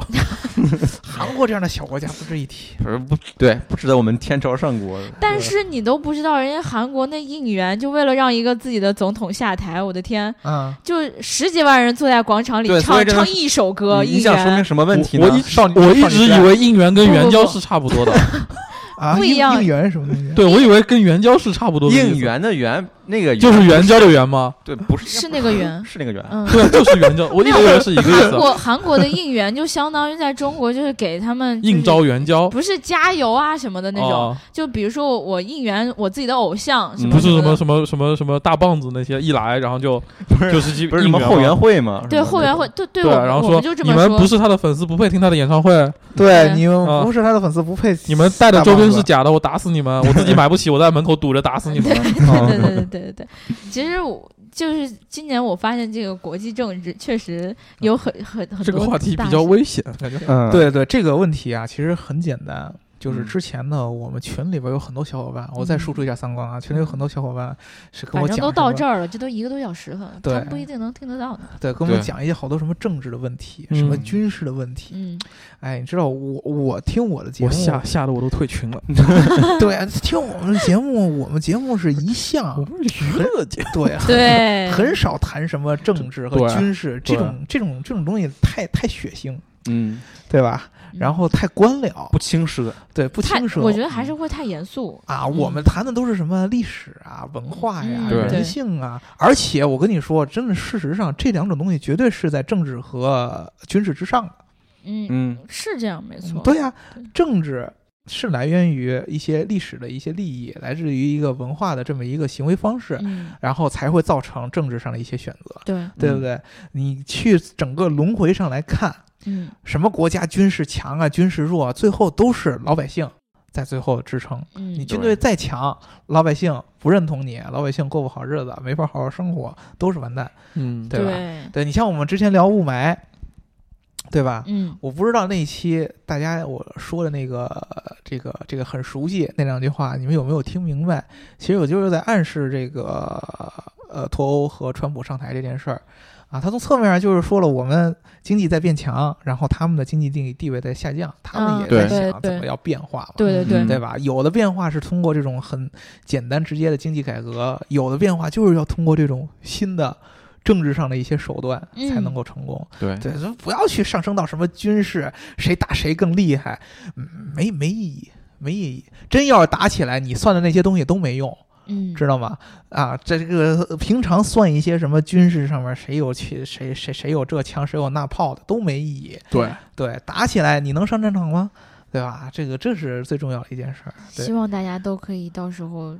韩国这样的小国家不值一提。不是不对，不值得我们天朝上国。但是你都不知道，人家韩国那应援就为了让一个自己的总统下台，我的天，嗯，就十几万人坐在广场里唱唱一首歌，应你你想说明。什么问题呢？我一少我一直以为应援跟援交是差不多的，一样应援什么东西？对我以为跟援交是差不多应援的援那个就是援交的援吗？对，不是是那个援是那个援。嗯，对，就是援交，我一直以为是一个意韩思。国韩国的应援就相当于在中国就是给他们就是应招援交不是加油啊什么的那种，哦就比如说我应援我自己的偶像什嗯么什的不是什么什么什么什么大棒子那些一来，然后就不是就是去不是什么后援会吗？对后援会，对对，然后说你们，不是他的粉丝，不配听他的演唱会，对对你们啊不是他的粉丝，不配。你们带的周边是假的，我打死你们！我自己买不起，我在门口堵着打死你们。哦对对对对对对，其实我就是今年我发现这个国际政治确实有很很很多这个话题比较危险，感觉。嗯，对对，这个问题啊，其实很简单，就是嗯之前呢，我们群里边有很多小伙伴，我再输出一下三观啊，群里有很多小伙伴是跟我讲反正都到这儿了，这都一个多小时了，对他们不一定能听得到呢。对，跟我们讲一些好多什么政治的问题，嗯什么军事的问题。嗯，哎，你知道我我听我的节我目，吓吓得我都退群了。对，听我们的节目，我们节目是一向我们是娱乐节目，对对，很少谈什么政治和军事这种这种这种东西太太血腥，嗯，对吧？然后太官僚，不轻奢，对不轻奢。我觉得还是会太严肃。啊，我们谈的都是什么历史啊、文化呀、人性啊，而且我跟你说，真的，事实上这两种东西绝对是在政治和军事之上的。嗯，嗯是这样，没错。对呀、政治是来源于一些历史的一些利益，来自于一个文化的这么一个行为方式，嗯，然后才会造成政治上的一些选择，对，对不对？你去整个轮回上来看，嗯，什么国家军事强啊、军事弱啊，最后都是老百姓在最后支撑。嗯，你军队再强，老百姓不认同你，老百姓过不好日子，没法好好生活，都是完蛋。嗯，对吧对，对你像我们之前聊雾霾，对吧？嗯我不知道那一期大家我说的那个这个这个很熟悉那两句话，你们有没有听明白？其实我就是在暗示这个呃脱欧和川普上台这件事儿啊。他从侧面上就是说了，我们经济在变强，然后他们的经济地地位在下降，他们也在想怎么要变化嘛。对对对嗯对吧？有的变化是通过这种很简单直接的经济改革，有的变化就是要通过这种新的政治上的一些手段嗯才能够成功。对对，不要去上升到什么军事，谁打谁更厉害，嗯没没意义，没意义。真要是打起来，你算的那些东西都没用，嗯，知道吗？啊，这个平常算一些什么军事上面谁有去谁谁谁有这枪，谁有那炮的都没意义。对，对，打起来你能上战场吗？对吧？这个这是最重要的一件事儿。希望大家都可以到时候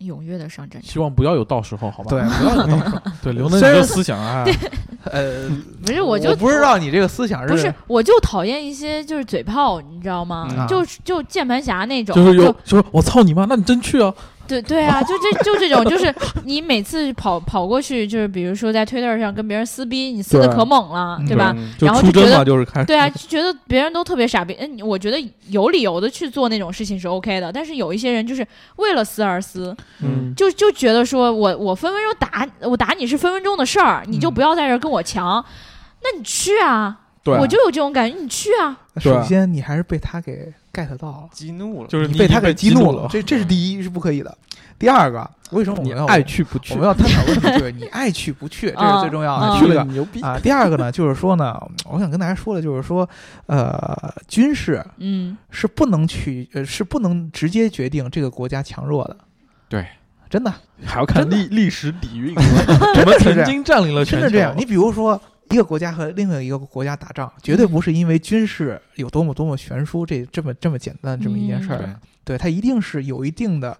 踊跃的上战场。希望不要有到时候，好吧？对，不要有到时候。对，刘能你虽然这思想啊，呃，不是，我就不知道你这个思想不是，我就讨厌一些就是嘴炮，你知道吗？嗯就就键盘侠那种，就是有，就是我操你妈，那你真去啊？对对啊，就这就这种，就是你每次跑跑过去，就是比如说在推特上跟别人撕逼，你撕的可猛了，嗯对吧？然后就觉得。对啊，就觉得别人都特别傻逼。嗯，我觉得有理由的去做那种事情是 OK 的，但是有一些人就是为了撕而撕，嗯，就就觉得说我我分分钟打我打你是分分钟的事儿，你就嗯不要在这儿跟我抢，那你去啊，对啊，我就有这种感觉，你去啊，首先你还是被他给 get 到了，激怒了，就是你被他给激怒了，这这是第一，是不可以的。第二个，为什么我你们要爱去不去，我们要探讨问题，就是你爱去不去，这是最重要的。嗯去了你牛逼啊，第二个呢，就是说呢，我想跟大家说的就是说，呃，军事嗯是不能去，呃，是不能直接决定这个国家强弱的。对，真的，还要看历历史底蕴，我们曾经占领了全球，真的这样。你比如说，一个国家和另外一个国家打仗，绝对不是因为军事有多么多么悬殊，这这么这么简单这么一件事儿。嗯对，它一定是有一定的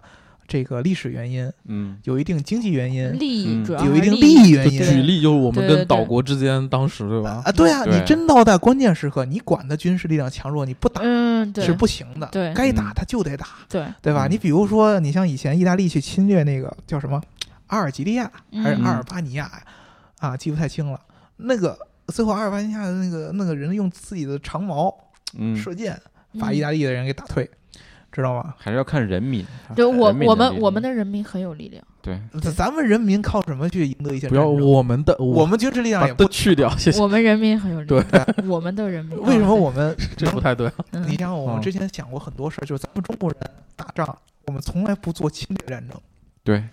这个历史原因，嗯，有一定经济原因，利益嗯主要有一定利利益原因。举例就是我们跟岛国之间当时对吧？啊，对啊，你真到在关键时刻，你管的军事力量强弱，你不打嗯，是不行的。对该打嗯他就得打，对，对吧？嗯你比如说，你像以前意大利去侵略那个叫什么阿尔及利亚还是嗯阿尔巴尼亚呀？啊，记不太清了。那个最后阿尔巴尼亚的那个那个人用自己的长矛嗯，射箭，把嗯意大利的人给打退，知道吗？还是要看人民，对我我们我们的人民很有力量，对，咱咱们人民靠什么去赢得一些不要我们的，我们军事力量把也不去掉，谢谢。我们人民很有力量，对。我们的人民 为什么啊我们这不太对。你像我们嗯之前讲过很多事儿，就是咱们中国人打仗，我们从来不做侵略战争。对，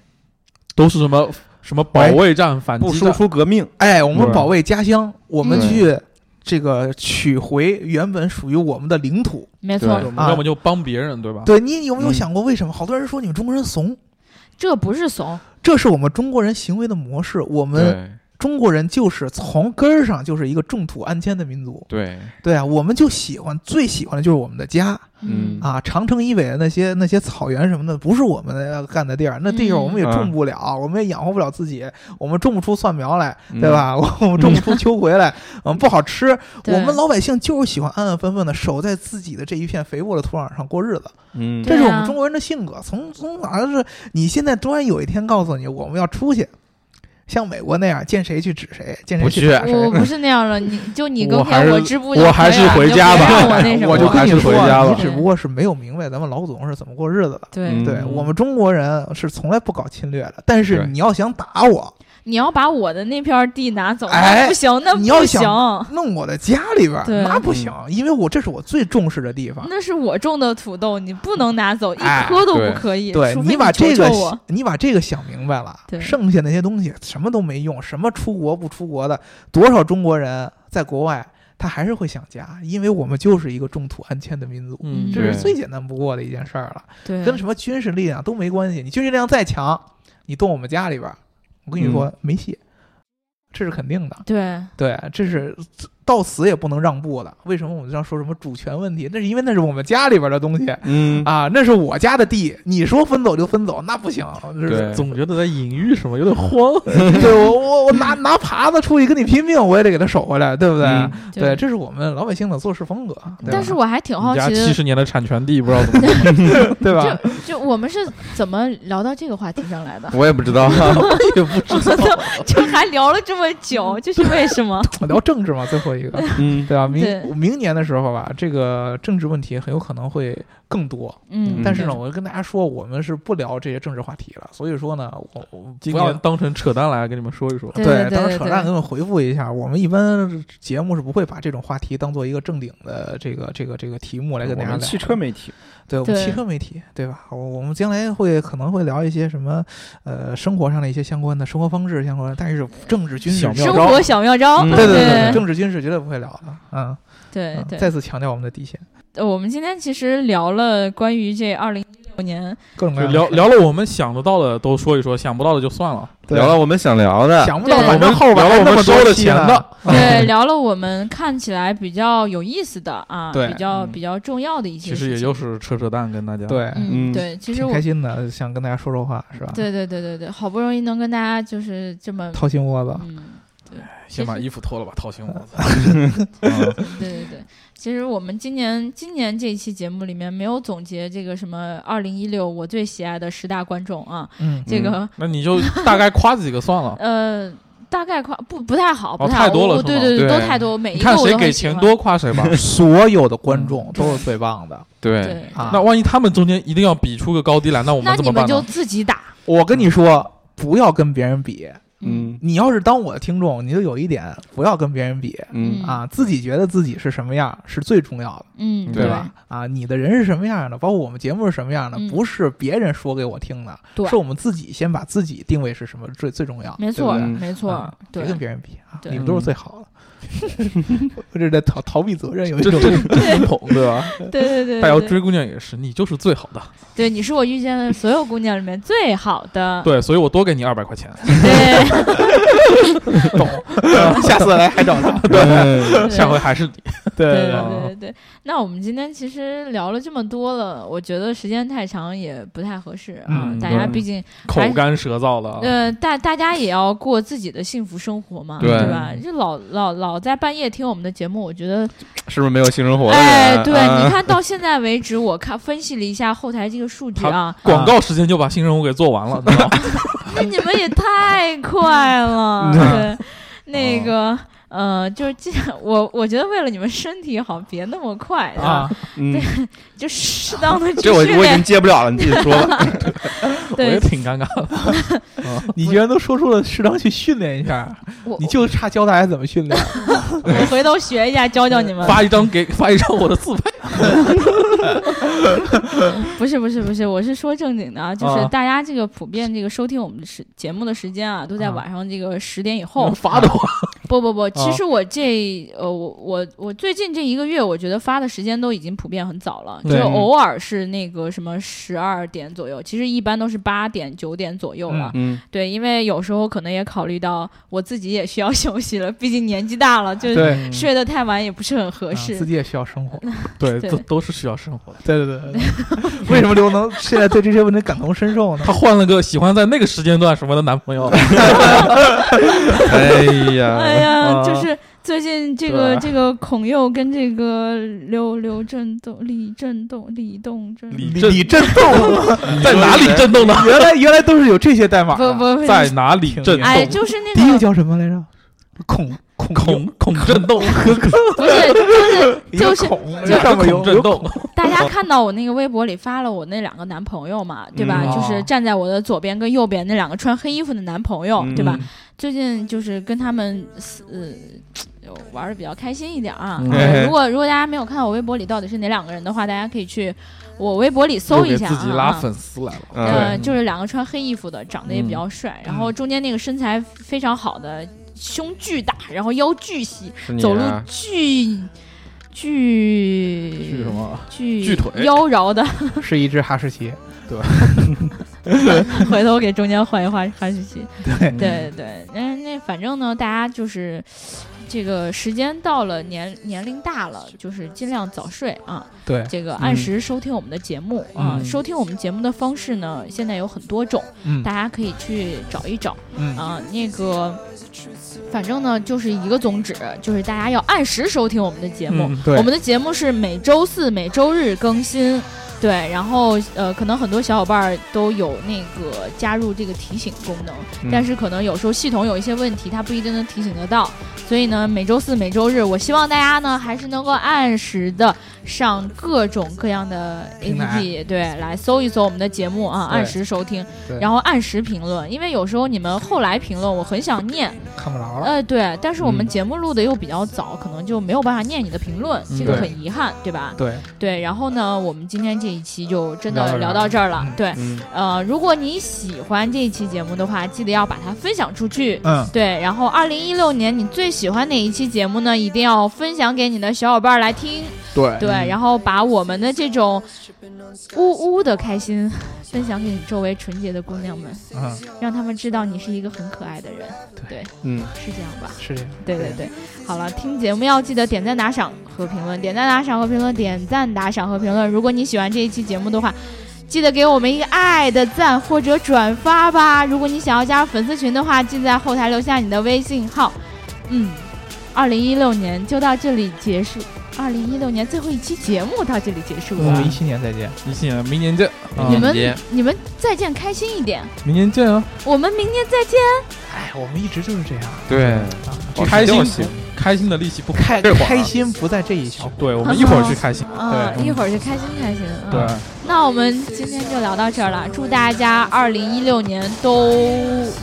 都是什么什么保卫战、反不输，出革命，哎，我们保卫家乡，我们去这个取回原本属于我们的领土。没错对，我们要么就帮别人，对吧？对你有没有嗯想过，为什么好多人说你们中国人怂？这不是怂，这是我们中国人行为的模式。我们对中国人就是从根儿上就是一个种土安迁的民族。对，对啊，我们就喜欢最喜欢的就是我们的家嗯啊，长城以北的那些那些草原什么的，不是我们要干的地儿，那地儿我们也嗯种不了，我们也养活不了自己，我们种不出蒜苗来，嗯对？吧？我们种不出秋葵来，我们不好吃。我们老百姓就是喜欢安安分分的守在自己的这一片肥沃的土壤上过日子，嗯，这是我们中国人的性格。从从哪儿是？你现在突然有一天告诉你我们要出去，像美国那样见谁去指谁，见谁去去打谁。我不是那样的，你就你跟天我还是我还是回家吧我那什么我就还是跟你说回家吧你只不过是没有明白咱们老祖宗是怎么过日子的。对嗯对我们中国人是从来不搞侵略的，但是你要想打我，你要把我的那片地拿走，哎不行，那你要不行，想弄我的家里边儿，那不行，因为我这是我最重视的地方。那是我种的土豆，你不能拿走，一哎颗都不可以。对你把这个，你把这个想明白了，剩下那些东西什么都没用，什么出国不出国的，多少中国人在国外他还是会想家，因为我们就是一个重土安迁的民族，嗯，这是最简单不过的一件事儿了，对，跟什么军事力量都没关系。你军事力量再强，你动我们家里边儿，我跟你说、没戏，这是肯定的。对对，这是到死也不能让步的。为什么我们这样说什么主权问题？那是因为那是我们家里边的东西嗯啊，那是我家的地，你说分走就分走，那不行。是对总觉得在隐喻什么，有点慌。对我我我拿拿耙子出去跟你拼命，我也得给他守回来，对不对？嗯对，这是我们老百姓的做事风格，但是我还挺好奇的，七十年的产权地，不知道怎么弄 对吧？就就我们是怎么聊到这个话题上来的？我也不知道，我也不知道。就还聊了这么久，这是为什么？聊政治嘛，最后一个，嗯对吧？明明年的时候吧，这个政治问题很有可能会更多。嗯，但是呢，对我跟大家说，我们是不聊这些政治话题了。所以说呢，我我今不要当成扯淡来跟你们说一说。对对当对对扯淡给你们回复一下。我们一般节目是不会把这种话题当做一个正经的这个这个这个题目来跟大家聊的。我们汽车媒体，对我们汽车媒体，对吧？我我们将来会可能会聊一些什么呃生活上的一些相关的生活方式相关的，但是政治军事小妙招生活小妙招，嗯对对对，对政治军事绝对不会聊的。嗯，嗯对对再次强调我们的底线，呃我们今天其实聊了关于这二零一六年，各种各就样的聊聊了我们想得到的都说一说，想不到的就算了。对聊了我们想聊的，想不到，对反正后边聊了我们还那么多收了期呢钱的，对，聊了我们看起来比较有意思的啊，对比较嗯比较重要的一些其事情，实也就是扯扯淡，跟大家。对，嗯，嗯对，其实挺我开心的，想跟大家说说话，是吧？对对对对对，好不容易能跟大家就是这么，掏心窝子，嗯，对，先把衣服脱了吧，掏心窝子。嗯对对对，其实我们今年今年这一期节目里面没有总结这个什么二零一六我最喜爱的十大观众啊，嗯，这个那你就大概夸几个算了。呃。大概夸不不太好，不哦太好，太多了对对对，都太多，每一个看谁给钱。多夸谁吧。所有的观众都是最棒的对，对，啊！那万一他们中间一定要比出个高低来，那我们怎么办呢？你们就自己打。我跟你说，不要跟别人比。嗯。你要是当我的听众，你就有一点不要跟别人比嗯。啊，自己觉得自己是什么样是最重要的，嗯，对。吧？啊，你的人是什么样的，包括我们节目是什么样的，嗯。不是别人说给我听的，对。是我们自己先把自己定位是什么最最重要，没错，没错啊，别跟别人比啊，你们都是最好的。我这是在逃逃避责任，有一种这这追捧对吧？对 对对，对大姚追姑娘也是，你就是最好的。对，你是我遇见的所有姑娘里面最好的。对，所以我多给你二百块钱。对懂，下次来还找他。对，下回还是你。对对对对对对。那我们今天其实聊了这么多了，我觉得时间太长也不太合适啊。嗯大家毕竟口干舌燥了。呃，大大家也要过自己的幸福生活嘛，对吧？就老老老在半夜听我们的节目，我觉得，是不是没有性生活的人？哎，对，啊你看到现在为止，我看分析了一下后台这个数据啊，广告时间就把新生活给做完了？那 你们也太快了，对，那个。呃，就是既然，我我觉得为了你们身体好，别那么快啊，对，就适当的 去这我我已经。接不了了，你自己说吧。我也，挺尴尬的。你居然都说出了适当去训练一下，你就差教大家怎么训练。我回头学一下，教教你们。发一张给发一张我的自拍。不是不是不是，我是说正经的啊，就是啊大家这个普遍这个收听我们的时节目的时间啊，都在啊晚上这个十点以后。发的话，不不不，其实我这呃我我我最近这一个月，我觉得发的时间都已经普遍很早了，就偶尔是那个什么十二点左右，其实一般都是八点九点左右了。嗯，对，因为有时候可能也考虑到我自己也需要 休息了，毕竟年纪大了，就对，睡得太晚也不是很合啊适。自己也需要生活。对，都都是需要生活的。对对对对，为什么刘能现在对这些问题感同身受呢？他换了个喜欢在那个时间段什么的男朋友，哎呀，哎呀，啊就是最近这个这个孔佑跟这个刘刘振东、李振东、李栋振，李震李李震动，在哪里震动呢？原来原来都是有这些代码的。不不不，在哪里震哎，动？就是那第一个个叫什么来着？孔孔孔孔震动，不是，就是就是，就这上面有孔震动，大家看到我那个微博里发了我那两个男朋友嘛，对吧？嗯就是站在我的左边跟右边那两个穿黑衣服的男朋友，对吧？最近就是跟他们呃。就玩的比较开心一点啊！嗯如果如果大家没有看到我微博里到底是哪两个人的话，大家可以去我微博里搜一下又给自己拉啊。粉丝来了。呃，嗯，就是两个穿黑衣服的，长得也比较帅，然后中间那个身材非常好的，胸巨大，然后腰巨细，走路巨巨巨什么？巨巨腿妖娆的，是一只哈士奇。对 回头给中间换一换哈士奇。对对对，那那反正呢，大家就是这个时间到了年年龄大了，就是尽量早睡啊。对，这个按时收听我们的节目、啊。嗯收听我们节目的方式呢，现在有很多种，嗯大家可以去找一找嗯啊。那个，反正呢就是一个宗旨，就是大家要按时收听我们的节目。嗯对我们的节目是每周四、每周日更新。对，然后呃，可能很多小伙伴儿都有那个加入这个提醒功能，嗯但是可能有时候系统有一些问题，它不一定能提醒得到。所以呢，每周四、每周日，我希望大家呢还是能够按时的上各种各样的 APP，对，来搜一搜我们的节目啊，按时收听，然后按时评论，因为有时候你们后来评论，我很想念，看不着了。呃，对，但是我们嗯节目录的又比较早，可能就没有办法念你的评论，这个很遗憾，对吧？对，对，然后呢，我们今天这一期就真的聊聊到这儿到这儿了。嗯对，嗯呃，如果你喜欢这一期节目的话，记得要把它分享出去。嗯，对，然后二零一六年你最喜欢哪一期节目呢？一定要分享给你的小伙伴来听。对对，然后把我们的这种呜呜的开心分享给你周围纯洁的姑娘们，嗯，让他们知道你是一个很可爱的人。对，嗯，是这样吧？是这样。对对对，好了，听节目要记得点赞、打赏和评论，点赞、打赏和评论，点赞、打赏和评论。如果你喜欢这一期节目的话，记得给我们一个爱的赞或者转发吧。如果你想要加入粉丝群的话，记得在后台留下你的微信号。嗯，二零一六年就到这里结束，二零一六年最后一期节目到这里结束了我们一。七年再见。一七年，明年见啊！你们节你们再见，开心一点。明年见啊！我们明年再见。哎，我们一直就是这样。对，开心开心的力气不开这会儿开心不在这一小。对，我们一会儿去开心。啊，对一会儿就开心开心。嗯对，那我们今天就聊到这儿了，祝大家二零一六年都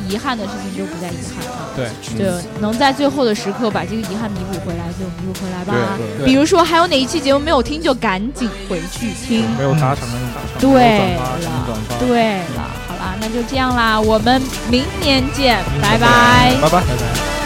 遗憾的事情就不再遗憾啊，对，就能在最后的时刻把这个遗憾弥补回来就弥补回来吧。对比如说还有哪一期节目没有听，就赶紧回去听。没有打赏的打赏，对了。对了，好啦，那就这样啦，我们明年见，拜拜拜拜。拜拜。